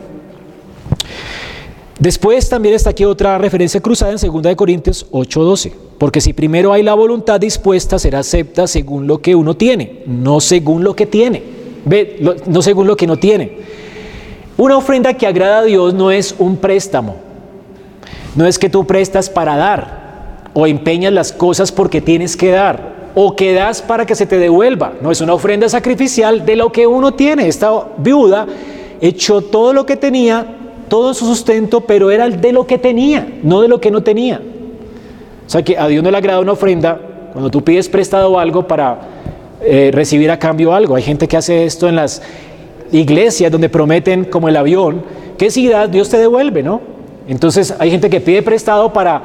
Después también está aquí otra referencia cruzada en 2 Corintios 8:12, porque si primero hay la voluntad dispuesta, será acepta según lo que uno tiene, no según lo que tiene, ve, no según lo que no tiene. Una ofrenda que agrada a Dios no es un préstamo, no es que tú prestas para dar o empeñas las cosas porque tienes que dar, o que das para que se te devuelva. No es una ofrenda sacrificial de lo que uno tiene. Esta viuda echó todo lo que tenía, todo su sustento, pero era de lo que tenía, no de lo que no tenía. O sea que a Dios no le agrada una ofrenda cuando tú pides prestado algo para eh, recibir a cambio algo. Hay gente que hace esto en las iglesias donde prometen como el avión, que si das, Dios te devuelve, ¿no? Entonces hay gente que pide prestado para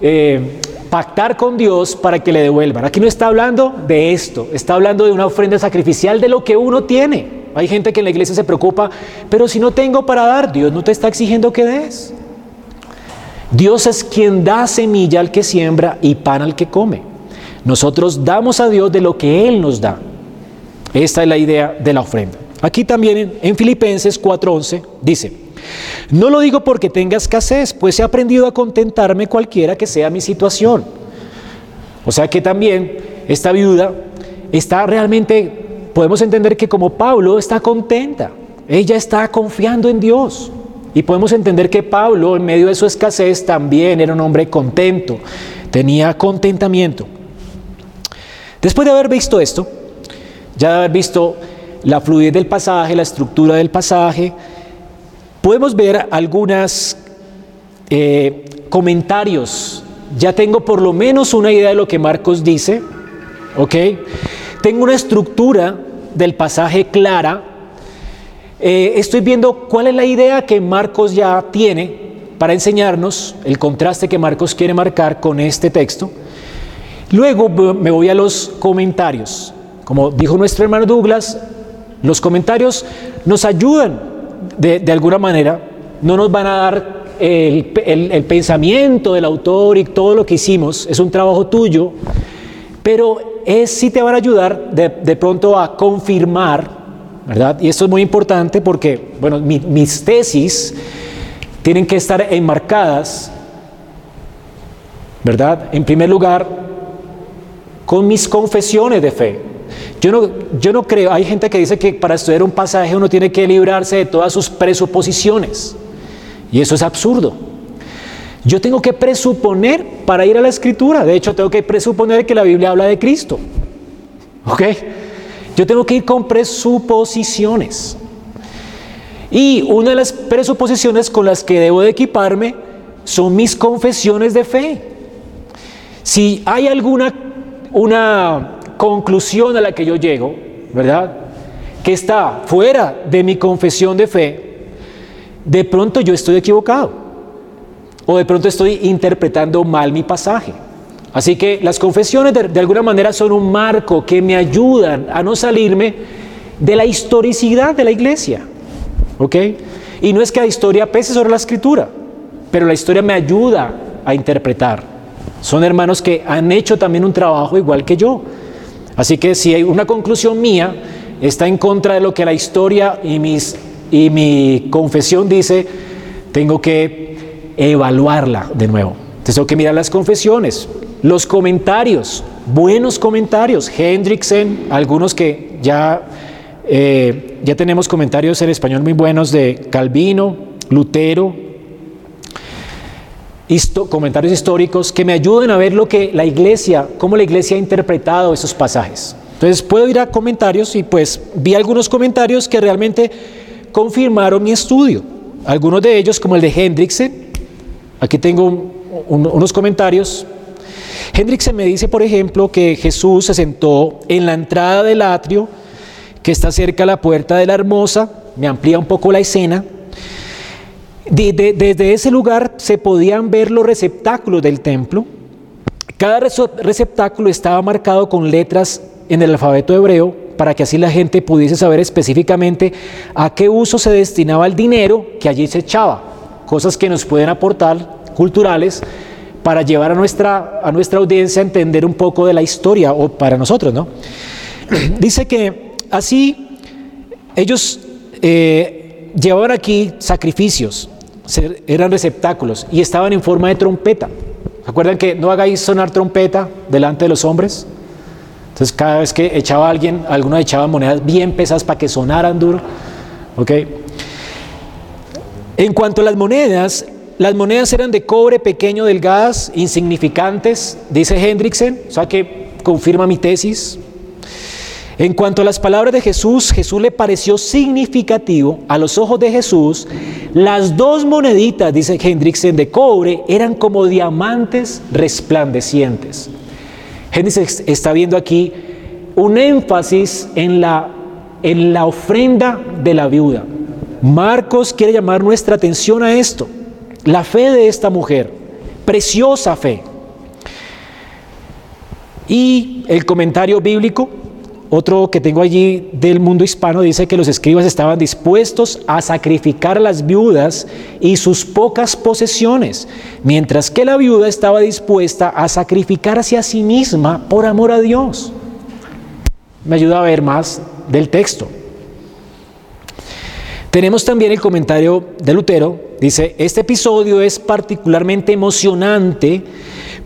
eh, pactar con Dios para que le devuelvan. Aquí no está hablando de esto, está hablando de una ofrenda sacrificial de lo que uno tiene. Hay gente que en la iglesia se preocupa, pero si no tengo para dar, Dios no te está exigiendo que des. Dios es quien da semilla al que siembra y pan al que come. Nosotros damos a Dios de lo que Él nos da. Esta es la idea de la ofrenda. Aquí también en, en Filipenses 4:11 dice, no lo digo porque tenga escasez, pues he aprendido a contentarme cualquiera que sea mi situación. O sea que también esta viuda está realmente, podemos entender que como Pablo está contenta, ella está confiando en Dios. Y podemos entender que Pablo, en medio de su escasez, también era un hombre contento, tenía contentamiento. Después de haber visto esto, ya de haber visto la fluidez del pasaje, la estructura del pasaje, podemos ver algunos eh, comentarios. Ya tengo por lo menos una idea de lo que Marcos dice, ¿ok? Tengo una estructura del pasaje clara. Eh, estoy viendo cuál es la idea que Marcos ya tiene para enseñarnos, el contraste que Marcos quiere marcar con este texto. Luego me voy a los comentarios. Como dijo nuestro hermano Douglas, los comentarios nos ayudan de, alguna manera, no nos van a dar el, pensamiento del autor y todo lo que hicimos, es un trabajo tuyo, pero es sí te van a ayudar de, pronto a confirmar, ¿verdad? Y esto es muy importante porque, bueno, mis tesis tienen que estar enmarcadas, ¿verdad? En primer lugar, con mis confesiones de fe. Yo no, yo no creo, hay gente que dice que para estudiar un pasaje uno tiene que librarse de todas sus presuposiciones. Y eso es absurdo. Yo tengo que presuponer para ir a la escritura. De hecho, tengo que presuponer que la Biblia habla de Cristo. ¿Ok? Yo tengo que ir con presuposiciones. Y una de las presuposiciones con las que debo de equiparme son mis confesiones de fe. Si hay alguna una conclusión a la que yo llego, ¿verdad? Que está fuera de mi confesión de fe, de pronto yo estoy equivocado. O de pronto estoy interpretando mal mi pasaje. Así que las confesiones de, de, alguna manera son un marco que me ayudan a no salirme de la historicidad de la iglesia. ¿Ok? Y no es que la historia pese sobre la escritura, pero la historia me ayuda a interpretar. Son hermanos que han hecho también un trabajo igual que yo. Así que si hay una conclusión mía está en contra de lo que la historia y, mis, y mi confesión dice, tengo que evaluarla de nuevo. Entonces tengo que mirar las confesiones, los comentarios, buenos comentarios. Hendrickson, algunos que ya, eh, ya tenemos comentarios en español muy buenos de Calvino, Lutero, histo comentarios históricos que me ayuden a ver lo que la iglesia, cómo la iglesia ha interpretado esos pasajes. Entonces puedo ir a comentarios y pues vi algunos comentarios que realmente confirmaron mi estudio. Algunos de ellos, como el de Hendrickson, aquí tengo un, un, unos comentarios. Hendrickson me dice, por ejemplo, que Jesús se sentó en la entrada del atrio, que está cerca a la puerta de la hermosa, me amplía un poco la escena, desde de, de ese lugar se podían ver los receptáculos del templo. Cada receptáculo estaba marcado con letras en el alfabeto hebreo para que así la gente pudiese saber específicamente a qué uso se destinaba el dinero que allí se echaba. Cosas que nos pueden aportar culturales para llevar a nuestra, a nuestra audiencia a entender un poco de la historia o para nosotros, ¿no? [clears throat] Dice que así ellos eh, llevaban aquí sacrificios, eran receptáculos y estaban en forma de trompeta. ¿Se acuerdan que no hagáis sonar trompeta delante de los hombres? Entonces cada vez que echaba a alguien, algunos echaban monedas bien pesadas para que sonaran duro. ¿Ok? En cuanto a las monedas, las monedas eran de cobre pequeño, delgadas, insignificantes, dice Hendrickson, o sea que confirma mi tesis. En cuanto a las palabras de Jesús, Jesús le pareció significativo a los ojos de Jesús. Las dos moneditas, dice Hendrickson, de cobre eran como diamantes resplandecientes. Hendrickson está viendo aquí un énfasis en la, en la ofrenda de la viuda. Marcos quiere llamar nuestra atención a esto, la fe de esta mujer, preciosa fe. Y el comentario bíblico otro que tengo allí del mundo hispano dice que los escribas estaban dispuestos a sacrificar las viudas y sus pocas posesiones, mientras que la viuda estaba dispuesta a sacrificarse a sí misma por amor a Dios. Me ayuda a ver más del texto. Tenemos también el comentario de Lutero. Dice, este episodio es particularmente emocionante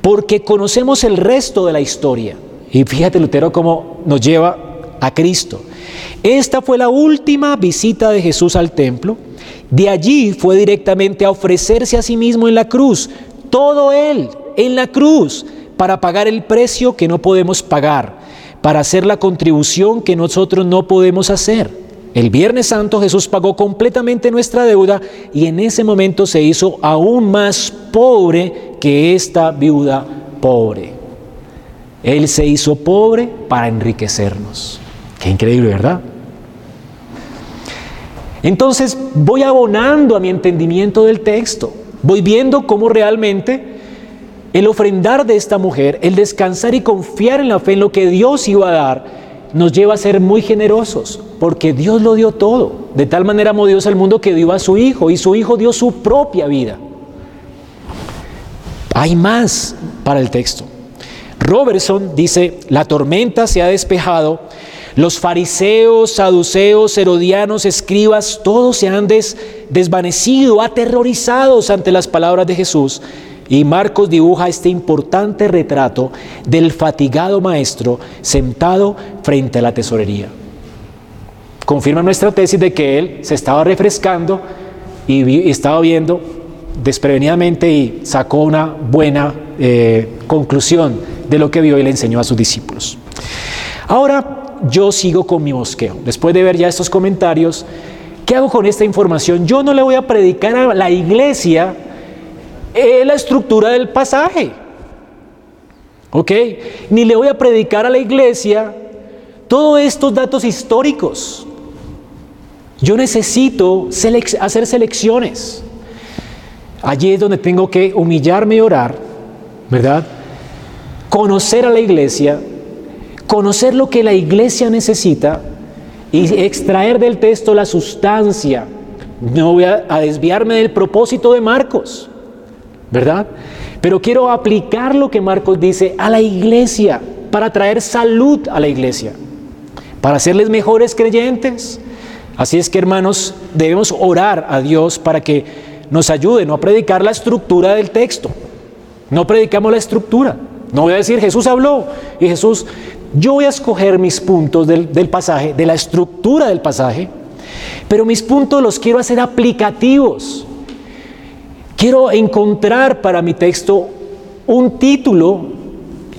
porque conocemos el resto de la historia. Y fíjate Lutero cómo nos lleva a Cristo. Esta fue la última visita de Jesús al templo. De allí fue directamente a ofrecerse a sí mismo en la cruz. Todo Él en la cruz para pagar el precio que no podemos pagar, para hacer la contribución que nosotros no podemos hacer. El Viernes Santo Jesús pagó completamente nuestra deuda y en ese momento se hizo aún más pobre que esta viuda pobre. Él se hizo pobre para enriquecernos. Qué increíble, ¿verdad? Entonces voy abonando a mi entendimiento del texto, voy viendo cómo realmente el ofrendar de esta mujer, el descansar y confiar en la fe en lo que Dios iba a dar, nos lleva a ser muy generosos, porque Dios lo dio todo. De tal manera amó Dios al mundo que dio a su Hijo y su Hijo dio su propia vida. Hay más para el texto. Robertson dice, la tormenta se ha despejado, los fariseos, saduceos, herodianos, escribas, todos se han des desvanecido, aterrorizados ante las palabras de Jesús. Y Marcos dibuja este importante retrato del fatigado maestro sentado frente a la tesorería. Confirma nuestra tesis de que él se estaba refrescando y, estaba viendo desprevenidamente y sacó una buena eh, conclusión de lo que vio y le enseñó a sus discípulos. Ahora yo sigo con mi bosqueo. Después de ver ya estos comentarios, ¿qué hago con esta información? Yo no le voy a predicar a la iglesia eh, la estructura del pasaje. ¿Ok? Ni le voy a predicar a la iglesia todos estos datos históricos. Yo necesito hacer selecciones. Allí es donde tengo que humillarme y orar, ¿verdad? Conocer a la iglesia, conocer lo que la iglesia necesita y extraer del texto la sustancia. No voy a, desviarme del propósito de Marcos, ¿verdad? Pero quiero aplicar lo que Marcos dice a la iglesia para traer salud a la iglesia, para hacerles mejores creyentes. Así es que hermanos, debemos orar a Dios para que nos ayude no a predicar la estructura del texto. No predicamos la estructura. No voy a decir Jesús habló y Jesús yo voy a escoger mis puntos del, pasaje, de la estructura del pasaje, pero mis puntos los quiero hacer aplicativos. Quiero encontrar para mi texto un título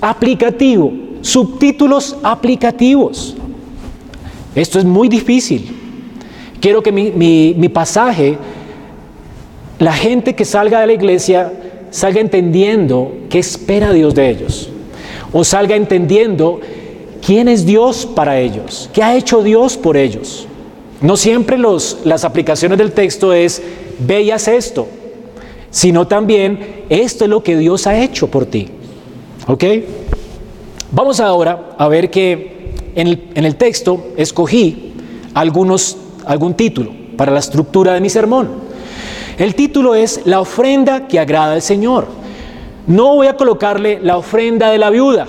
aplicativo, subtítulos aplicativos. Esto es muy difícil. Quiero que mi, mi, pasaje, la gente que salga de la iglesia, salga entendiendo qué espera Dios de ellos. O salga entendiendo quién es Dios para ellos, qué ha hecho Dios por ellos. No siempre los, las aplicaciones del texto es, veas esto, sino también, esto es lo que Dios ha hecho por ti. ¿Ok? Vamos ahora a ver que en el, en el texto escogí algunos, algún título para la estructura de mi sermón. El título es La ofrenda que agrada al Señor. No voy a colocarle la ofrenda de la viuda,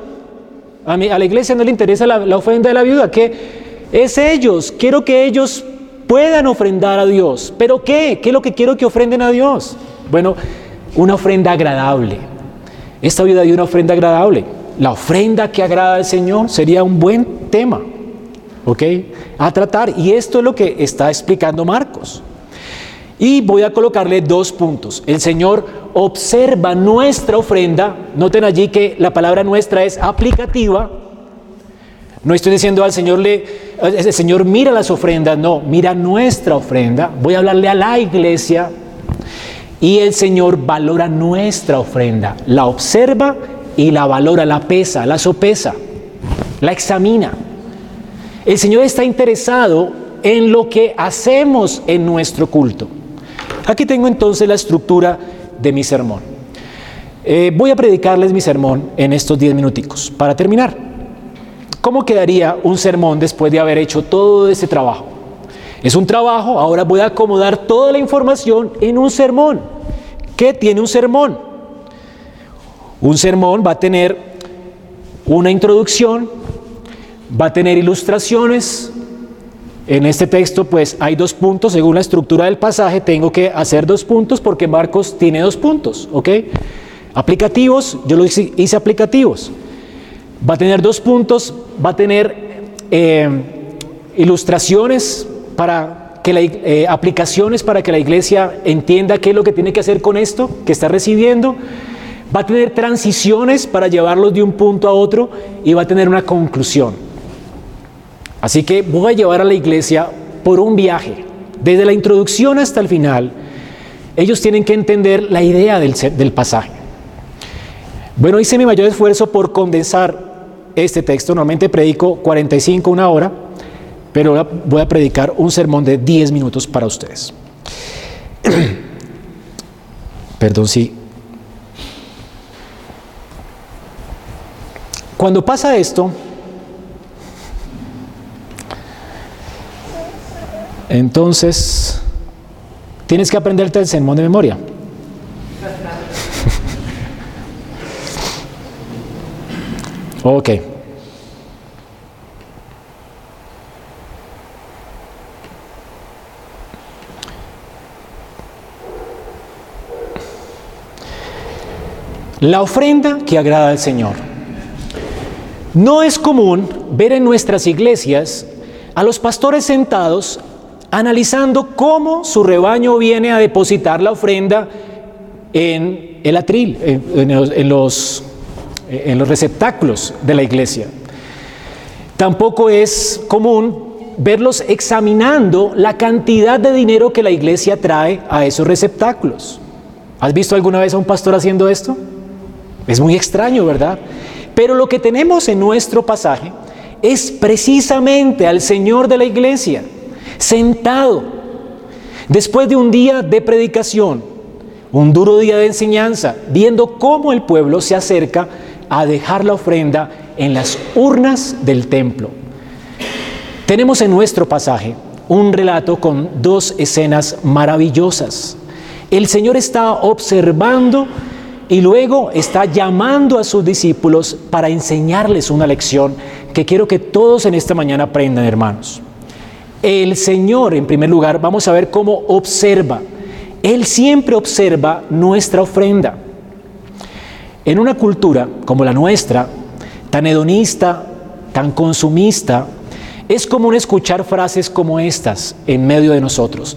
a, la iglesia no le interesa la, ofrenda de la viuda, que es ellos. Quiero que ellos puedan ofrendar a Dios. ¿Pero qué? ¿Qué es lo que quiero que ofrenden a Dios? Bueno, una ofrenda agradable. Esta viuda dio una ofrenda agradable. La ofrenda que agrada al Señor sería un buen tema, ¿ok? A tratar. Y esto es lo que está explicando Marcos. Y voy a colocarle dos puntos. El Señor observa nuestra ofrenda. Noten allí que la palabra nuestra es aplicativa. No estoy diciendo al Señor, le, el Señor mira las ofrendas, no, mira nuestra ofrenda. Voy a hablarle a la iglesia y el Señor valora nuestra ofrenda. La observa y la valora, la pesa, la sopesa, la examina. El Señor está interesado en lo que hacemos en nuestro culto. Aquí tengo entonces la estructura de mi sermón. Eh, voy a predicarles mi sermón en estos 10 minuticos. Para terminar, ¿cómo quedaría un sermón después de haber hecho todo ese trabajo? Es un trabajo, ahora voy a acomodar toda la información en un sermón. ¿Qué tiene un sermón? Un sermón va a tener una introducción, va a tener ilustraciones, en este texto pues hay dos puntos, según la estructura del pasaje tengo que hacer dos puntos porque Marcos tiene dos puntos, ¿ok? Aplicativos, yo lo hice, aplicativos. Va a tener dos puntos, va a tener eh, ilustraciones para que la, eh, aplicaciones para que la iglesia entienda qué es lo que tiene que hacer con esto que está recibiendo. Va a tener transiciones para llevarlos de un punto a otro y va a tener una conclusión. Así que voy a llevar a la iglesia por un viaje, desde la introducción hasta el final. Ellos tienen que entender la idea del, pasaje. Bueno, hice mi mayor esfuerzo por condensar este texto. Normalmente predico 45, una hora, pero ahora voy a predicar un sermón de 10 minutos para ustedes. [clears throat] Perdón, sí. Cuando pasa esto, Entonces, tienes que aprenderte el sermón de memoria. [laughs] ok. La ofrenda que agrada al Señor. No es común ver en nuestras iglesias a los pastores sentados analizando cómo su rebaño viene a depositar la ofrenda en el atril, en, los, receptáculos de la iglesia. Tampoco es común verlos examinando la cantidad de dinero que la iglesia trae a esos receptáculos. ¿Has visto alguna vez a un pastor haciendo esto? Es muy extraño, ¿verdad? Pero lo que tenemos en nuestro pasaje es precisamente al Señor de la iglesia, sentado, después de un día de predicación, un duro día de enseñanza, viendo cómo el pueblo se acerca a dejar la ofrenda en las urnas del templo. Tenemos en nuestro pasaje un relato con dos escenas maravillosas. El Señor está observando y luego está llamando a sus discípulos para enseñarles una lección que quiero que todos en esta mañana aprendan, hermanos. El Señor, en primer lugar, vamos a ver cómo observa. Él siempre observa nuestra ofrenda. En una cultura como la nuestra, tan hedonista, tan consumista, es común escuchar frases como estas en medio de nosotros.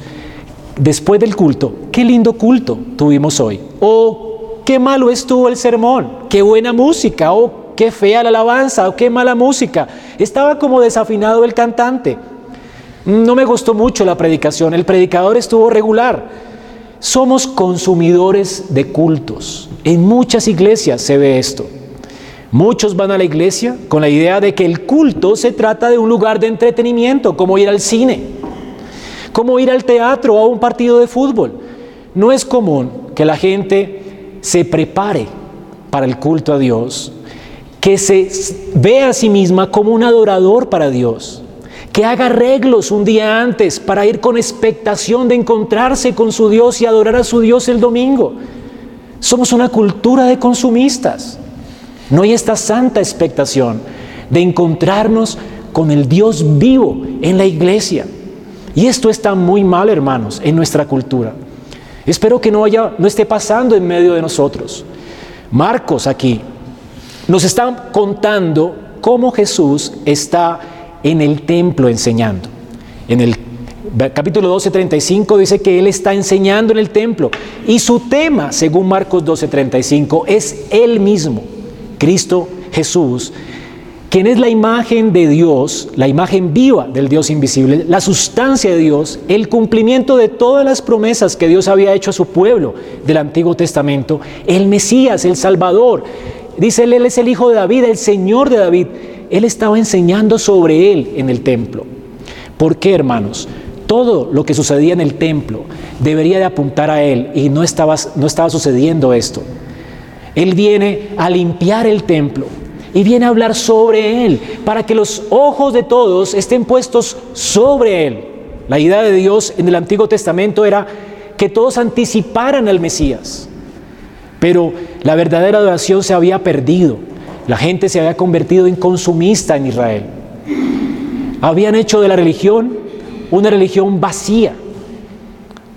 Después del culto, qué lindo culto tuvimos hoy. O qué malo estuvo el sermón, qué buena música, o qué fea la alabanza, o qué mala música. Estaba como desafinado el cantante. No me gustó mucho la predicación, el predicador estuvo regular. Somos consumidores de cultos. En muchas iglesias se ve esto. Muchos van a la iglesia con la idea de que el culto se trata de un lugar de entretenimiento, como ir al cine, como ir al teatro o a un partido de fútbol. No es común que la gente se prepare para el culto a Dios, que se vea a sí misma como un adorador para Dios, que haga arreglos un día antes para ir con expectación de encontrarse con su Dios y adorar a su Dios el domingo. Somos una cultura de consumistas. No hay esta santa expectación de encontrarnos con el Dios vivo en la iglesia. Y esto está muy mal, hermanos, en nuestra cultura. Espero que no, haya, no esté pasando en medio de nosotros. Marcos aquí nos está contando cómo Jesús está en el templo enseñando. En el capítulo 12, 35 dice que Él está enseñando en el templo y su tema, según Marcos 12, 35, es Él mismo, Cristo Jesús, quien es la imagen de Dios, la imagen viva del Dios invisible, la sustancia de Dios, el cumplimiento de todas las promesas que Dios había hecho a su pueblo del Antiguo Testamento, el Mesías, el Salvador. Dice él, él es el Hijo de David, el Señor de David. Él estaba enseñando sobre él en el templo. ¿Por qué, hermanos? Todo lo que sucedía en el templo debería de apuntar a él y no estaba, no estaba sucediendo esto. Él viene a limpiar el templo, y viene a hablar sobre Él, para que los ojos de todos estén puestos sobre Él. La idea de Dios en el Antiguo Testamento era que todos anticiparan al Mesías, pero la verdadera adoración se había perdido. La gente se había convertido en consumista en Israel. Habían hecho de la religión una religión vacía,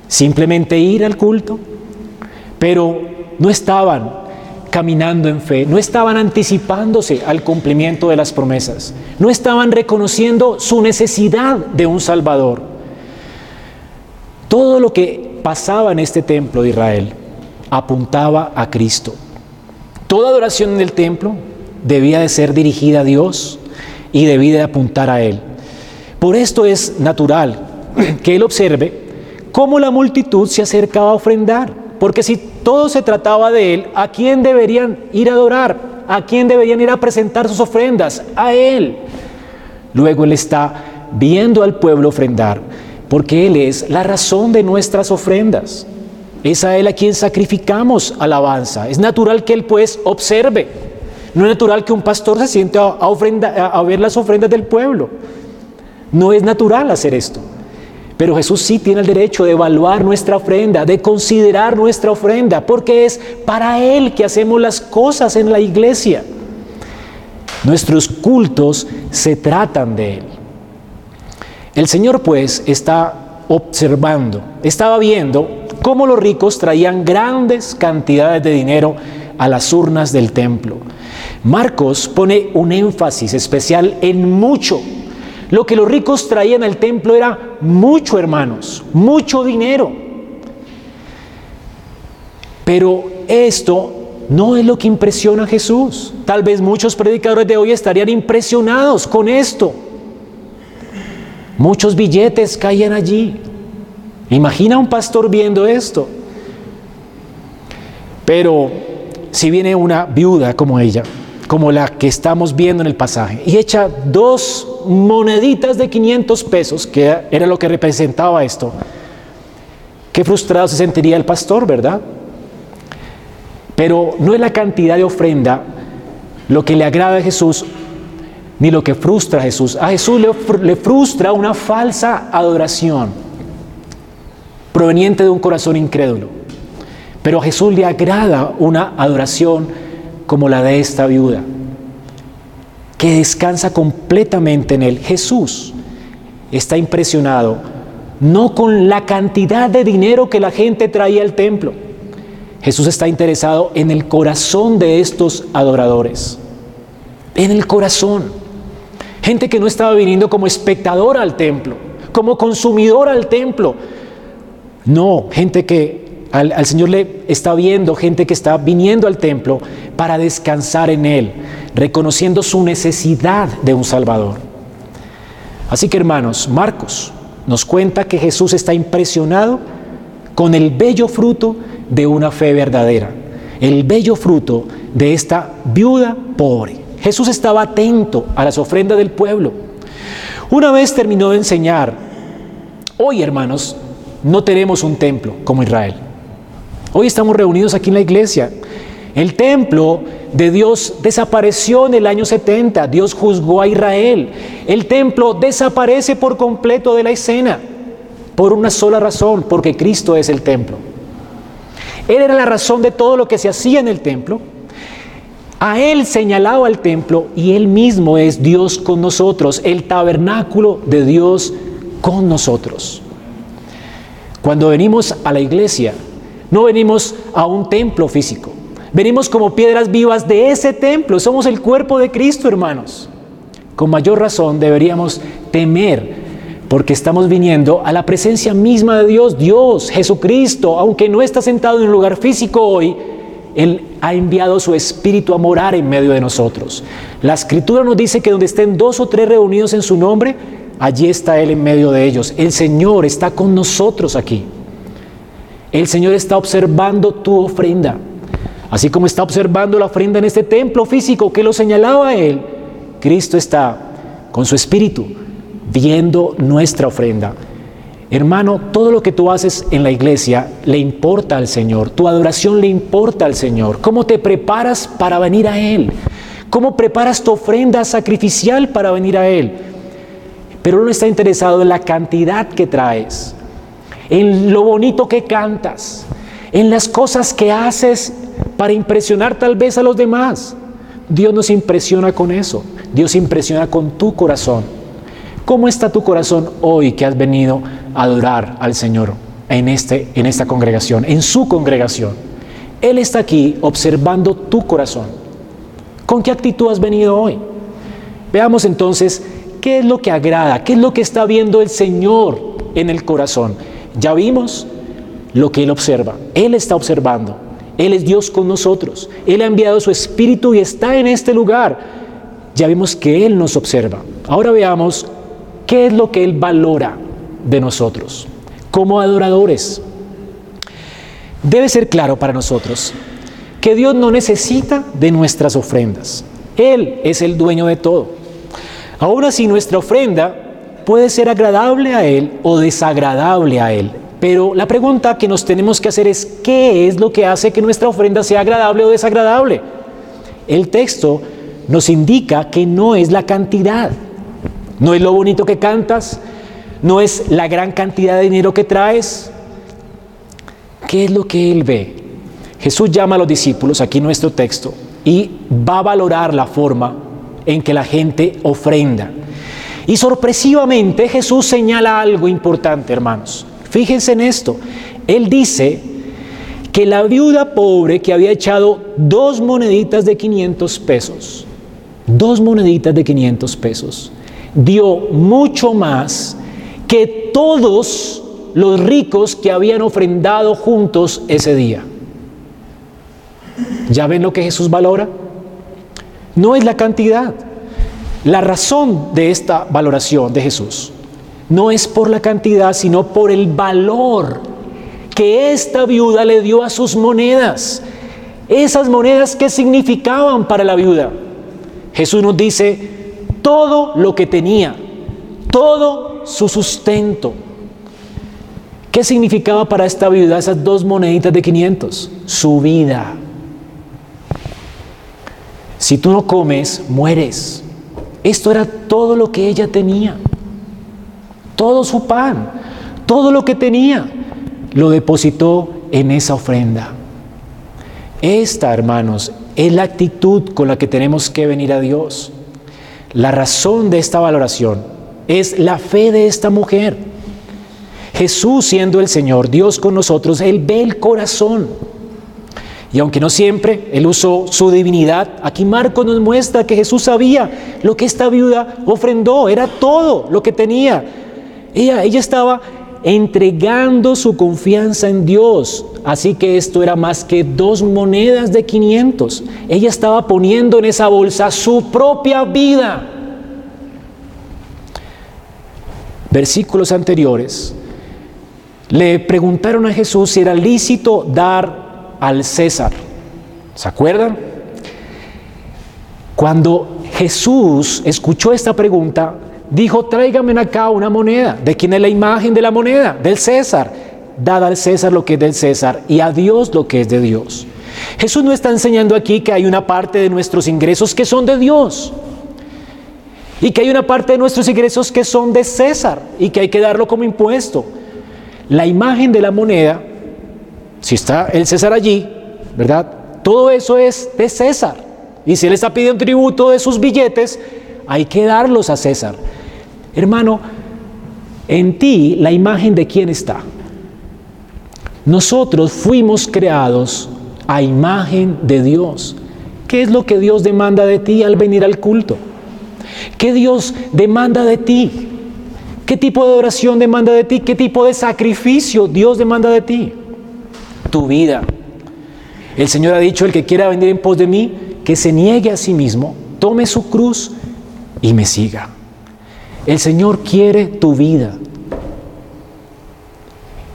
simplemente ir al culto, pero no estaban caminando en fe, no estaban anticipándose al cumplimiento de las promesas, no estaban reconociendo su necesidad de un Salvador. Todo lo que pasaba en este templo de Israel apuntaba a Cristo. Toda adoración en el templo debía de ser dirigida a Dios y debía de apuntar a Él. Por esto es natural [clears throat] que Él observe cómo la multitud se acercaba a ofrendar porque si todo se trataba de Él, ¿a quién deberían ir a adorar? ¿A quién deberían ir a presentar sus ofrendas? A Él. Luego Él está viendo al pueblo ofrendar, porque Él es la razón de nuestras ofrendas. Es a Él a quien sacrificamos alabanza. Es natural que Él pues observe. No es natural que un pastor se siente a, ver las ofrendas del pueblo. No es natural hacer esto. Pero Jesús sí tiene el derecho de evaluar nuestra ofrenda, de considerar nuestra ofrenda, porque es para Él que hacemos las cosas en la iglesia. Nuestros cultos se tratan de Él. El Señor pues está observando, estaba viendo cómo los ricos traían grandes cantidades de dinero a las urnas del templo. Marcos pone un énfasis especial en mucho. Lo que los ricos traían al templo era mucho, hermanos, mucho dinero. Pero esto no es lo que impresiona a Jesús. Tal vez muchos predicadores de hoy estarían impresionados con esto. Muchos billetes caían allí. Imagina un pastor viendo esto. Pero si viene una viuda como ella, como la que estamos viendo en el pasaje, y echa dos moneditas de 500 pesos, que era lo que representaba esto, qué frustrado se sentiría el pastor, ¿verdad? Pero no es la cantidad de ofrenda lo que le agrada a Jesús, ni lo que frustra a Jesús. A Jesús le, frustra una falsa adoración proveniente de un corazón incrédulo. Pero a Jesús le agrada una adoración como la de esta viuda, que descansa completamente en él. Jesús está impresionado no con la cantidad de dinero que la gente traía al templo, Jesús está interesado en el corazón de estos adoradores, en el corazón. Gente que no estaba viniendo como espectador al templo, como consumidor al templo. No, gente que al, Señor le está viendo, gente que está viniendo al templo para descansar en Él, reconociendo su necesidad de un Salvador. Así que hermanos, Marcos nos cuenta que Jesús está impresionado con el bello fruto de una fe verdadera, el bello fruto de esta viuda pobre. Jesús estaba atento a las ofrendas del pueblo. Una vez terminó de enseñar, hoy hermanos, no tenemos un templo como Israel. Hoy estamos reunidos aquí en la iglesia. El templo de Dios desapareció en el año 70. Dios juzgó a Israel. El templo desaparece por completo de la escena por una sola razón, porque Cristo es el templo. Él era la razón de todo lo que se hacía en el templo. A Él señalaba el templo y Él mismo es Dios con nosotros, el tabernáculo de Dios con nosotros. Cuando venimos a la iglesia, no venimos a un templo físico, venimos como piedras vivas de ese templo, somos el cuerpo de Cristo, hermanos. Con mayor razón deberíamos temer porque estamos viniendo a la presencia misma de Dios, Dios, Jesucristo, aunque no está sentado en un lugar físico hoy, Él ha enviado su Espíritu a morar en medio de nosotros. La Escritura nos dice que donde estén dos o tres reunidos en su nombre, allí está Él en medio de ellos. El Señor está con nosotros aquí. El Señor está observando tu ofrenda, así como está observando la ofrenda en este templo físico que lo señalaba Él. Cristo está con su Espíritu viendo nuestra ofrenda. Hermano, todo lo que tú haces en la iglesia le importa al Señor, tu adoración le importa al Señor. ¿Cómo te preparas para venir a Él? ¿Cómo preparas tu ofrenda sacrificial para venir a Él? Pero no está interesado en la cantidad que traes, en lo bonito que cantas, en las cosas que haces para impresionar tal vez a los demás. Dios nos impresiona con eso, Dios impresiona con tu corazón. ¿Cómo está tu corazón hoy que has venido a adorar al Señor en, este, en esta congregación, en su congregación? Él está aquí observando tu corazón. ¿Con qué actitud has venido hoy? Veamos entonces qué es lo que agrada, qué es lo que está viendo el Señor en el corazón. Ya vimos lo que Él observa. Él está observando. Él es Dios con nosotros. Él ha enviado su Espíritu y está en este lugar. Ya vimos que Él nos observa. Ahora veamos ¿Qué es lo que Él valora de nosotros como adoradores? Debe ser claro para nosotros que Dios no necesita de nuestras ofrendas. Él es el dueño de todo. Aún así, nuestra ofrenda puede ser agradable a Él o desagradable a Él. Pero la pregunta que nos tenemos que hacer es, ¿qué es lo que hace que nuestra ofrenda sea agradable o desagradable? El texto nos indica que no es la cantidad, no es lo bonito que cantas, no es la gran cantidad de dinero que traes. ¿Qué es lo que Él ve? Jesús llama a los discípulos, aquí nuestro texto, y va a valorar la forma en que la gente ofrenda. Y sorpresivamente Jesús señala algo importante, hermanos. Fíjense en esto. Él dice que la viuda pobre que había echado dos moneditas de 500 pesos, dos moneditas de 500 pesos, dio mucho más que todos los ricos que habían ofrendado juntos ese día. ¿Ya ven lo que Jesús valora? No es la cantidad. La razón de esta valoración de Jesús no es por la cantidad, sino por el valor que esta viuda le dio a sus monedas. Esas monedas que significaban para la viuda. Jesús nos dice, todo lo que tenía, todo su sustento, ¿Qué significaba para esta viuda esas dos moneditas de 500? Su vida. Si tú no comes, mueres. Esto era todo lo que ella tenía. Todo su pan, todo lo que tenía, lo depositó en esa ofrenda. Esta, hermanos, es la actitud con la que tenemos que venir a Dios. La razón de esta valoración es la fe de esta mujer. Jesús siendo el Señor, Dios con nosotros, Él ve el corazón. Y aunque no siempre Él usó su divinidad, aquí Marco nos muestra que Jesús sabía lo que esta viuda ofrendó, era todo lo que tenía. Ella, ella estaba entregando su confianza en Dios. Así que esto era más que dos monedas de 500. Ella estaba poniendo en esa bolsa su propia vida. Versículos anteriores le preguntaron a Jesús si era lícito dar al César. ¿Se acuerdan? Cuando Jesús escuchó esta pregunta, dijo, tráigame acá una moneda. ¿De quién es la imagen de la moneda? Del César. Dad al César lo que es del César y a Dios lo que es de Dios. Jesús no está enseñando aquí que hay una parte de nuestros ingresos que son de Dios y que hay una parte de nuestros ingresos que son de César y que hay que darlo como impuesto la imagen de la moneda, si está el César allí, ¿verdad? Todo eso es de César. Y si él está pidiendo tributo de sus billetes, hay que darlos a César. Hermano, en ti la imagen de quién está. Nosotros fuimos creados a imagen de Dios. ¿Qué es lo que Dios demanda de ti al venir al culto? ¿Qué Dios demanda de ti? ¿Qué tipo de oración demanda de ti? ¿Qué tipo de sacrificio Dios demanda de ti? Tu vida. El Señor ha dicho, el que quiera venir en pos de mí, que se niegue a sí mismo, tome su cruz y me siga. El Señor quiere tu vida.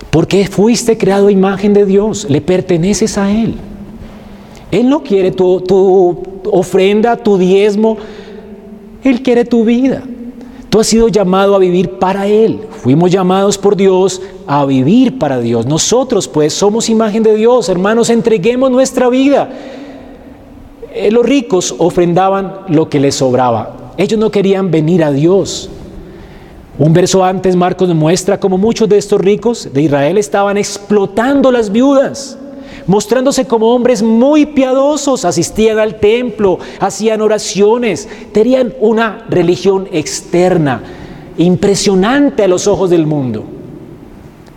Porque fuiste creado a imagen de Dios, le perteneces a Él. Él no quiere tu, tu ofrenda, tu diezmo, Él quiere tu vida. Tú has sido llamado a vivir para Él. Fuimos llamados por Dios a vivir para Dios. Nosotros pues somos imagen de Dios. Hermanos, entreguemos nuestra vida. Eh, los ricos ofrendaban lo que les sobraba. Ellos no querían venir a Dios. Un verso antes Marcos muestra cómo muchos de estos ricos de Israel estaban explotando las viudas mostrándose como hombres muy piadosos, asistían al templo, hacían oraciones, tenían una religión externa, impresionante a los ojos del mundo.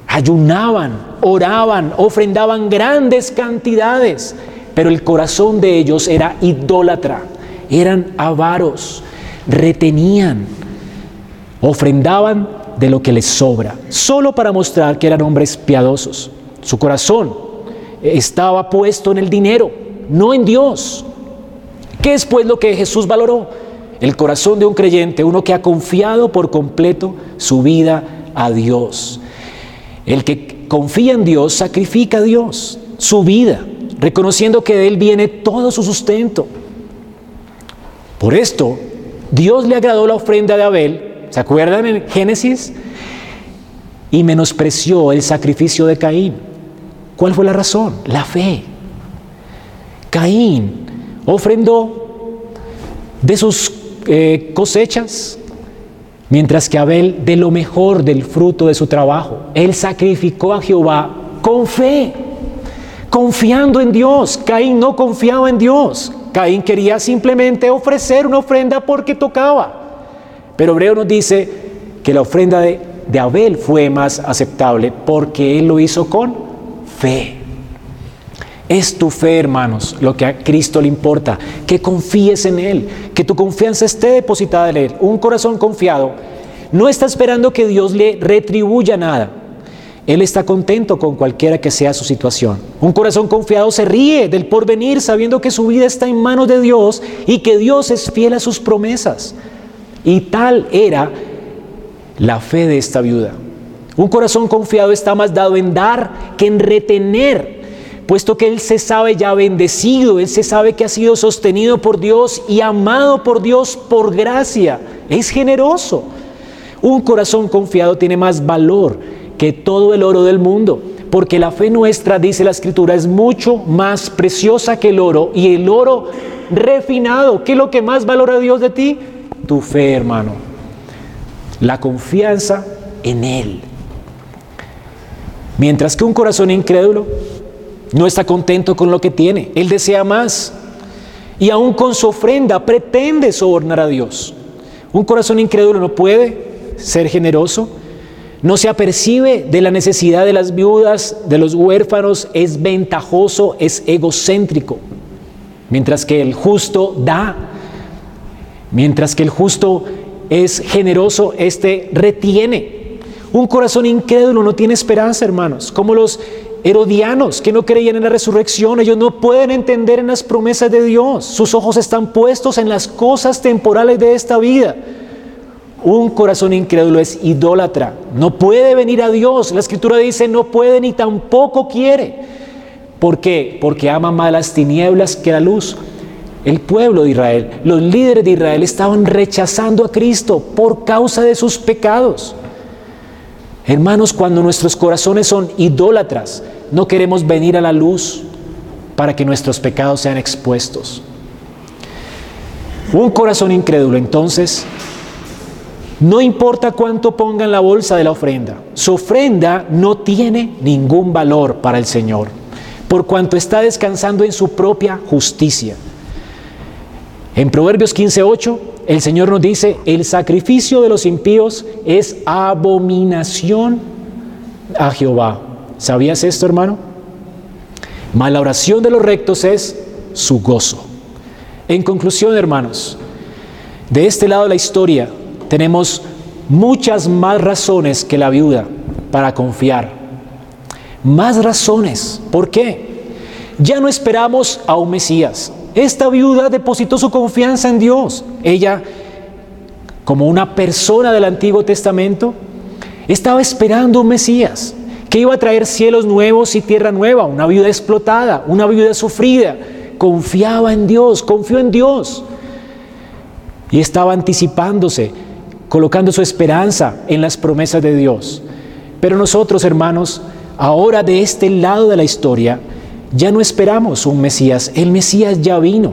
Ayunaban, oraban, ofrendaban grandes cantidades, pero el corazón de ellos era idólatra, eran avaros, retenían, ofrendaban de lo que les sobra, solo para mostrar que eran hombres piadosos. Su corazón estaba puesto en el dinero, no en Dios. ¿Qué es pues lo que Jesús valoró? El corazón de un creyente, uno que ha confiado por completo su vida a Dios. El que confía en Dios sacrifica a Dios su vida, reconociendo que de Él viene todo su sustento. Por esto, Dios le agradó la ofrenda de Abel, ¿se acuerdan en Génesis? Y menospreció el sacrificio de Caín. ¿Cuál fue la razón? La fe. Caín ofrendó de sus eh, cosechas, mientras que Abel de lo mejor del fruto de su trabajo. Él sacrificó a Jehová con fe, confiando en Dios. Caín no confiaba en Dios. Caín quería simplemente ofrecer una ofrenda porque tocaba. Pero Hebreo nos dice que la ofrenda de, de Abel fue más aceptable porque él lo hizo con fe. Es tu fe, hermanos, lo que a Cristo le importa, que confíes en Él, que tu confianza esté depositada en Él. Un corazón confiado no está esperando que Dios le retribuya nada. Él está contento con cualquiera que sea su situación. Un corazón confiado se ríe del porvenir sabiendo que su vida está en manos de Dios y que Dios es fiel a sus promesas. Y tal era la fe de esta viuda. Un corazón confiado está más dado en dar que en retener, puesto que él se sabe ya bendecido, él se sabe que ha sido sostenido por Dios y amado por Dios por gracia. Es generoso. Un corazón confiado tiene más valor que todo el oro del mundo, porque la fe nuestra, dice la escritura, es mucho más preciosa que el oro y el oro refinado. ¿Qué es lo que más valora Dios de ti? Tu fe, hermano. La confianza en Él. Mientras que un corazón incrédulo no está contento con lo que tiene, él desea más y aún con su ofrenda pretende sobornar a Dios. Un corazón incrédulo no puede ser generoso, no se apercibe de la necesidad de las viudas, de los huérfanos, es ventajoso, es egocéntrico. Mientras que el justo da, mientras que el justo es generoso, este retiene. Un corazón incrédulo no tiene esperanza, hermanos, como los herodianos que no creían en la resurrección, ellos no pueden entender en las promesas de Dios. Sus ojos están puestos en las cosas temporales de esta vida. Un corazón incrédulo es idólatra, no puede venir a Dios. La escritura dice no puede ni tampoco quiere. ¿Por qué? Porque ama más las tinieblas que la luz. El pueblo de Israel, los líderes de Israel estaban rechazando a Cristo por causa de sus pecados. Hermanos, cuando nuestros corazones son idólatras, no queremos venir a la luz para que nuestros pecados sean expuestos. Un corazón incrédulo, entonces, no importa cuánto ponga en la bolsa de la ofrenda, su ofrenda no tiene ningún valor para el Señor, por cuanto está descansando en su propia justicia. En Proverbios 15:8 el Señor nos dice, el sacrificio de los impíos es abominación a Jehová. ¿Sabías esto, hermano? Mas la oración de los rectos es su gozo. En conclusión, hermanos, de este lado de la historia tenemos muchas más razones que la viuda para confiar. Más razones. ¿Por qué? Ya no esperamos a un Mesías. Esta viuda depositó su confianza en Dios. Ella, como una persona del Antiguo Testamento, estaba esperando un Mesías que iba a traer cielos nuevos y tierra nueva, una viuda explotada, una viuda sufrida. Confiaba en Dios, confió en Dios. Y estaba anticipándose, colocando su esperanza en las promesas de Dios. Pero nosotros, hermanos, ahora de este lado de la historia, ya no esperamos un Mesías, el Mesías ya vino.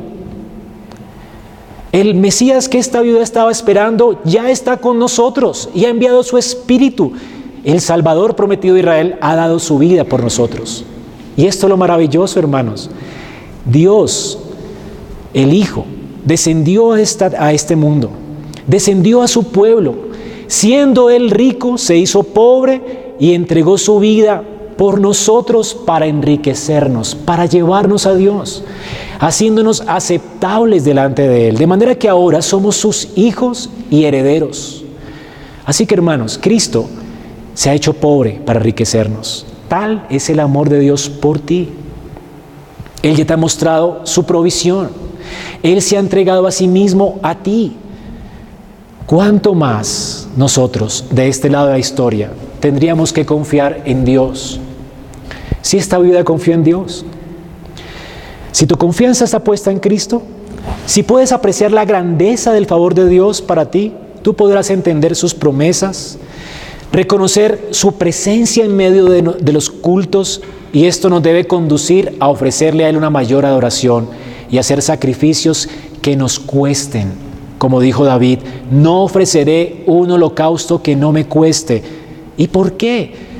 El Mesías que esta viuda estaba esperando ya está con nosotros y ha enviado su Espíritu. El Salvador prometido de Israel ha dado su vida por nosotros. Y esto es lo maravilloso, hermanos. Dios, el Hijo, descendió a, esta, a este mundo, descendió a su pueblo. Siendo él rico, se hizo pobre y entregó su vida por nosotros para enriquecernos, para llevarnos a Dios, haciéndonos aceptables delante de Él, de manera que ahora somos sus hijos y herederos. Así que hermanos, Cristo se ha hecho pobre para enriquecernos. Tal es el amor de Dios por ti. Él ya te ha mostrado su provisión. Él se ha entregado a sí mismo a ti. ¿Cuánto más nosotros de este lado de la historia tendríamos que confiar en Dios? Si esta vida confía en Dios, si tu confianza está puesta en Cristo, si puedes apreciar la grandeza del favor de Dios para ti, tú podrás entender sus promesas, reconocer su presencia en medio de, de, los cultos y esto nos debe conducir a ofrecerle a Él una mayor adoración y hacer sacrificios que nos cuesten. Como dijo David, no ofreceré un holocausto que no me cueste. ¿Y por qué?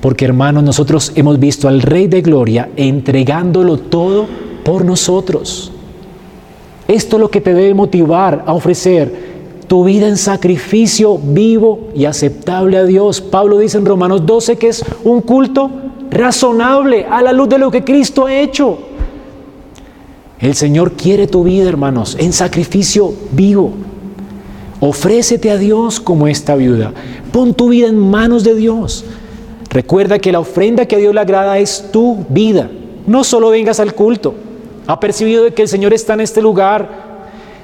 Porque hermanos, nosotros hemos visto al Rey de Gloria entregándolo todo por nosotros. Esto es lo que te debe motivar a ofrecer tu vida en sacrificio vivo y aceptable a Dios. Pablo dice en Romanos 12 que es un culto razonable a la luz de lo que Cristo ha hecho. El Señor quiere tu vida, hermanos, en sacrificio vivo. Ofrécete a Dios como esta viuda. Pon tu vida en manos de Dios. Recuerda que la ofrenda que a Dios le agrada es tu vida. No solo vengas al culto. Ha percibido de que el Señor está en este lugar,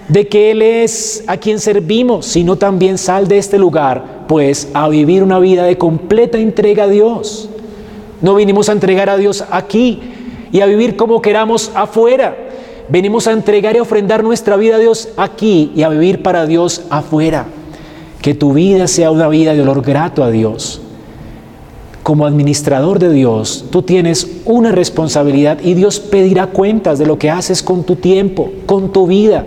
de que Él es a quien servimos, sino también sal de este lugar, pues a vivir una vida de completa entrega a Dios. No vinimos a entregar a Dios aquí y a vivir como queramos afuera. Venimos a entregar y ofrendar nuestra vida a Dios aquí y a vivir para Dios afuera. Que tu vida sea una vida de olor grato a Dios. Como administrador de Dios, tú tienes una responsabilidad y Dios pedirá cuentas de lo que haces con tu tiempo, con tu vida.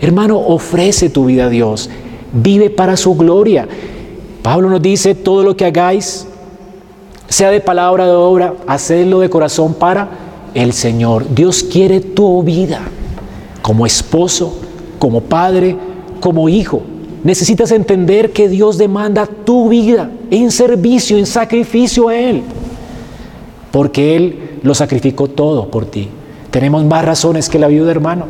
Hermano, ofrece tu vida a Dios. Vive para su gloria. Pablo nos dice, todo lo que hagáis, sea de palabra o de obra, hacedlo de corazón para el Señor. Dios quiere tu vida como esposo, como padre, como hijo. Necesitas entender que Dios demanda tu vida en servicio, en sacrificio a Él. Porque Él lo sacrificó todo por ti. Tenemos más razones que la viuda, hermano.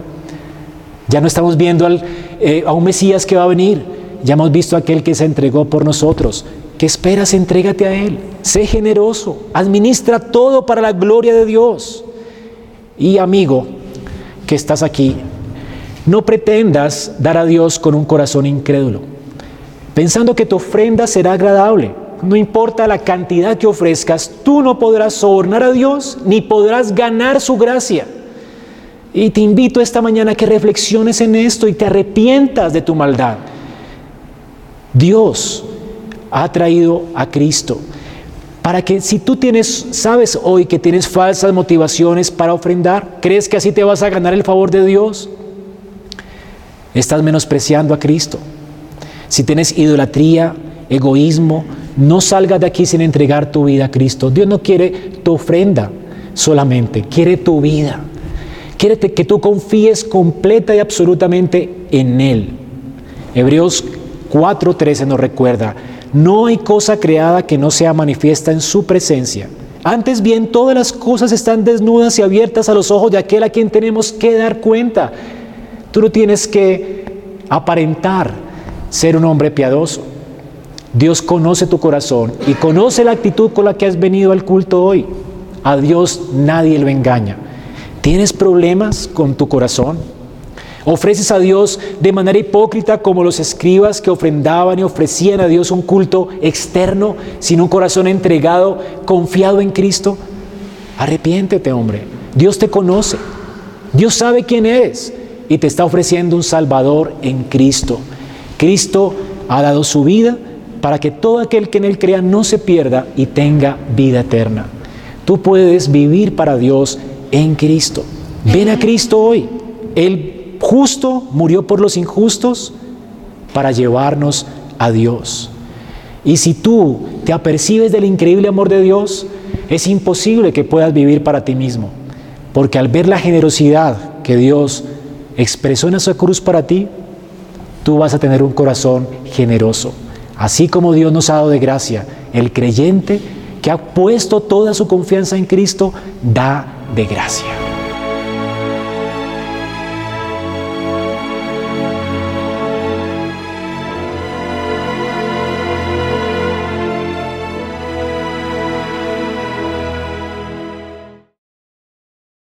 Ya no estamos viendo al, eh, a un Mesías que va a venir. Ya hemos visto a aquel que se entregó por nosotros. ¿Qué esperas? Entrégate a Él. Sé generoso. Administra todo para la gloria de Dios. Y amigo, que estás aquí, no pretendas dar a Dios con un corazón incrédulo, pensando que tu ofrenda será agradable. No importa la cantidad que ofrezcas, tú no podrás sobornar a Dios ni podrás ganar su gracia. Y te invito esta mañana a que reflexiones en esto y te arrepientas de tu maldad. Dios ha traído a Cristo para que si tú tienes, sabes hoy que tienes falsas motivaciones para ofrendar, crees que así te vas a ganar el favor de Dios, estás menospreciando a Cristo. Si tienes idolatría, egoísmo, no salgas de aquí sin entregar tu vida a Cristo. Dios no quiere tu ofrenda solamente, quiere tu vida. Quiere que tú confíes completa y absolutamente en Él. Hebreos 4:13 nos recuerda, no hay cosa creada que no sea manifiesta en su presencia. Antes bien, todas las cosas están desnudas y abiertas a los ojos de aquel a quien tenemos que dar cuenta. Tú no tienes que aparentar ser un hombre piadoso. Dios conoce tu corazón y conoce la actitud con la que has venido al culto hoy. A Dios nadie lo engaña. ¿Tienes problemas con tu corazón? Ofreces a Dios de manera hipócrita como los escribas que ofrendaban y ofrecían a Dios un culto externo sin un corazón entregado, confiado en Cristo. Arrepiéntete, hombre. Dios te conoce. Dios sabe quién eres y te está ofreciendo un Salvador en Cristo. Cristo ha dado su vida para que todo aquel que en Él crea no se pierda y tenga vida eterna. Tú puedes vivir para Dios en Cristo. Ven a Cristo hoy. Él justo murió por los injustos para llevarnos a Dios. Y si tú te apercibes del increíble amor de Dios, es imposible que puedas vivir para ti mismo. Porque al ver la generosidad que Dios expresó en esa cruz para ti, tú vas a tener un corazón generoso. Así como Dios nos ha dado de gracia, el creyente que ha puesto toda su confianza en Cristo, da de gracia.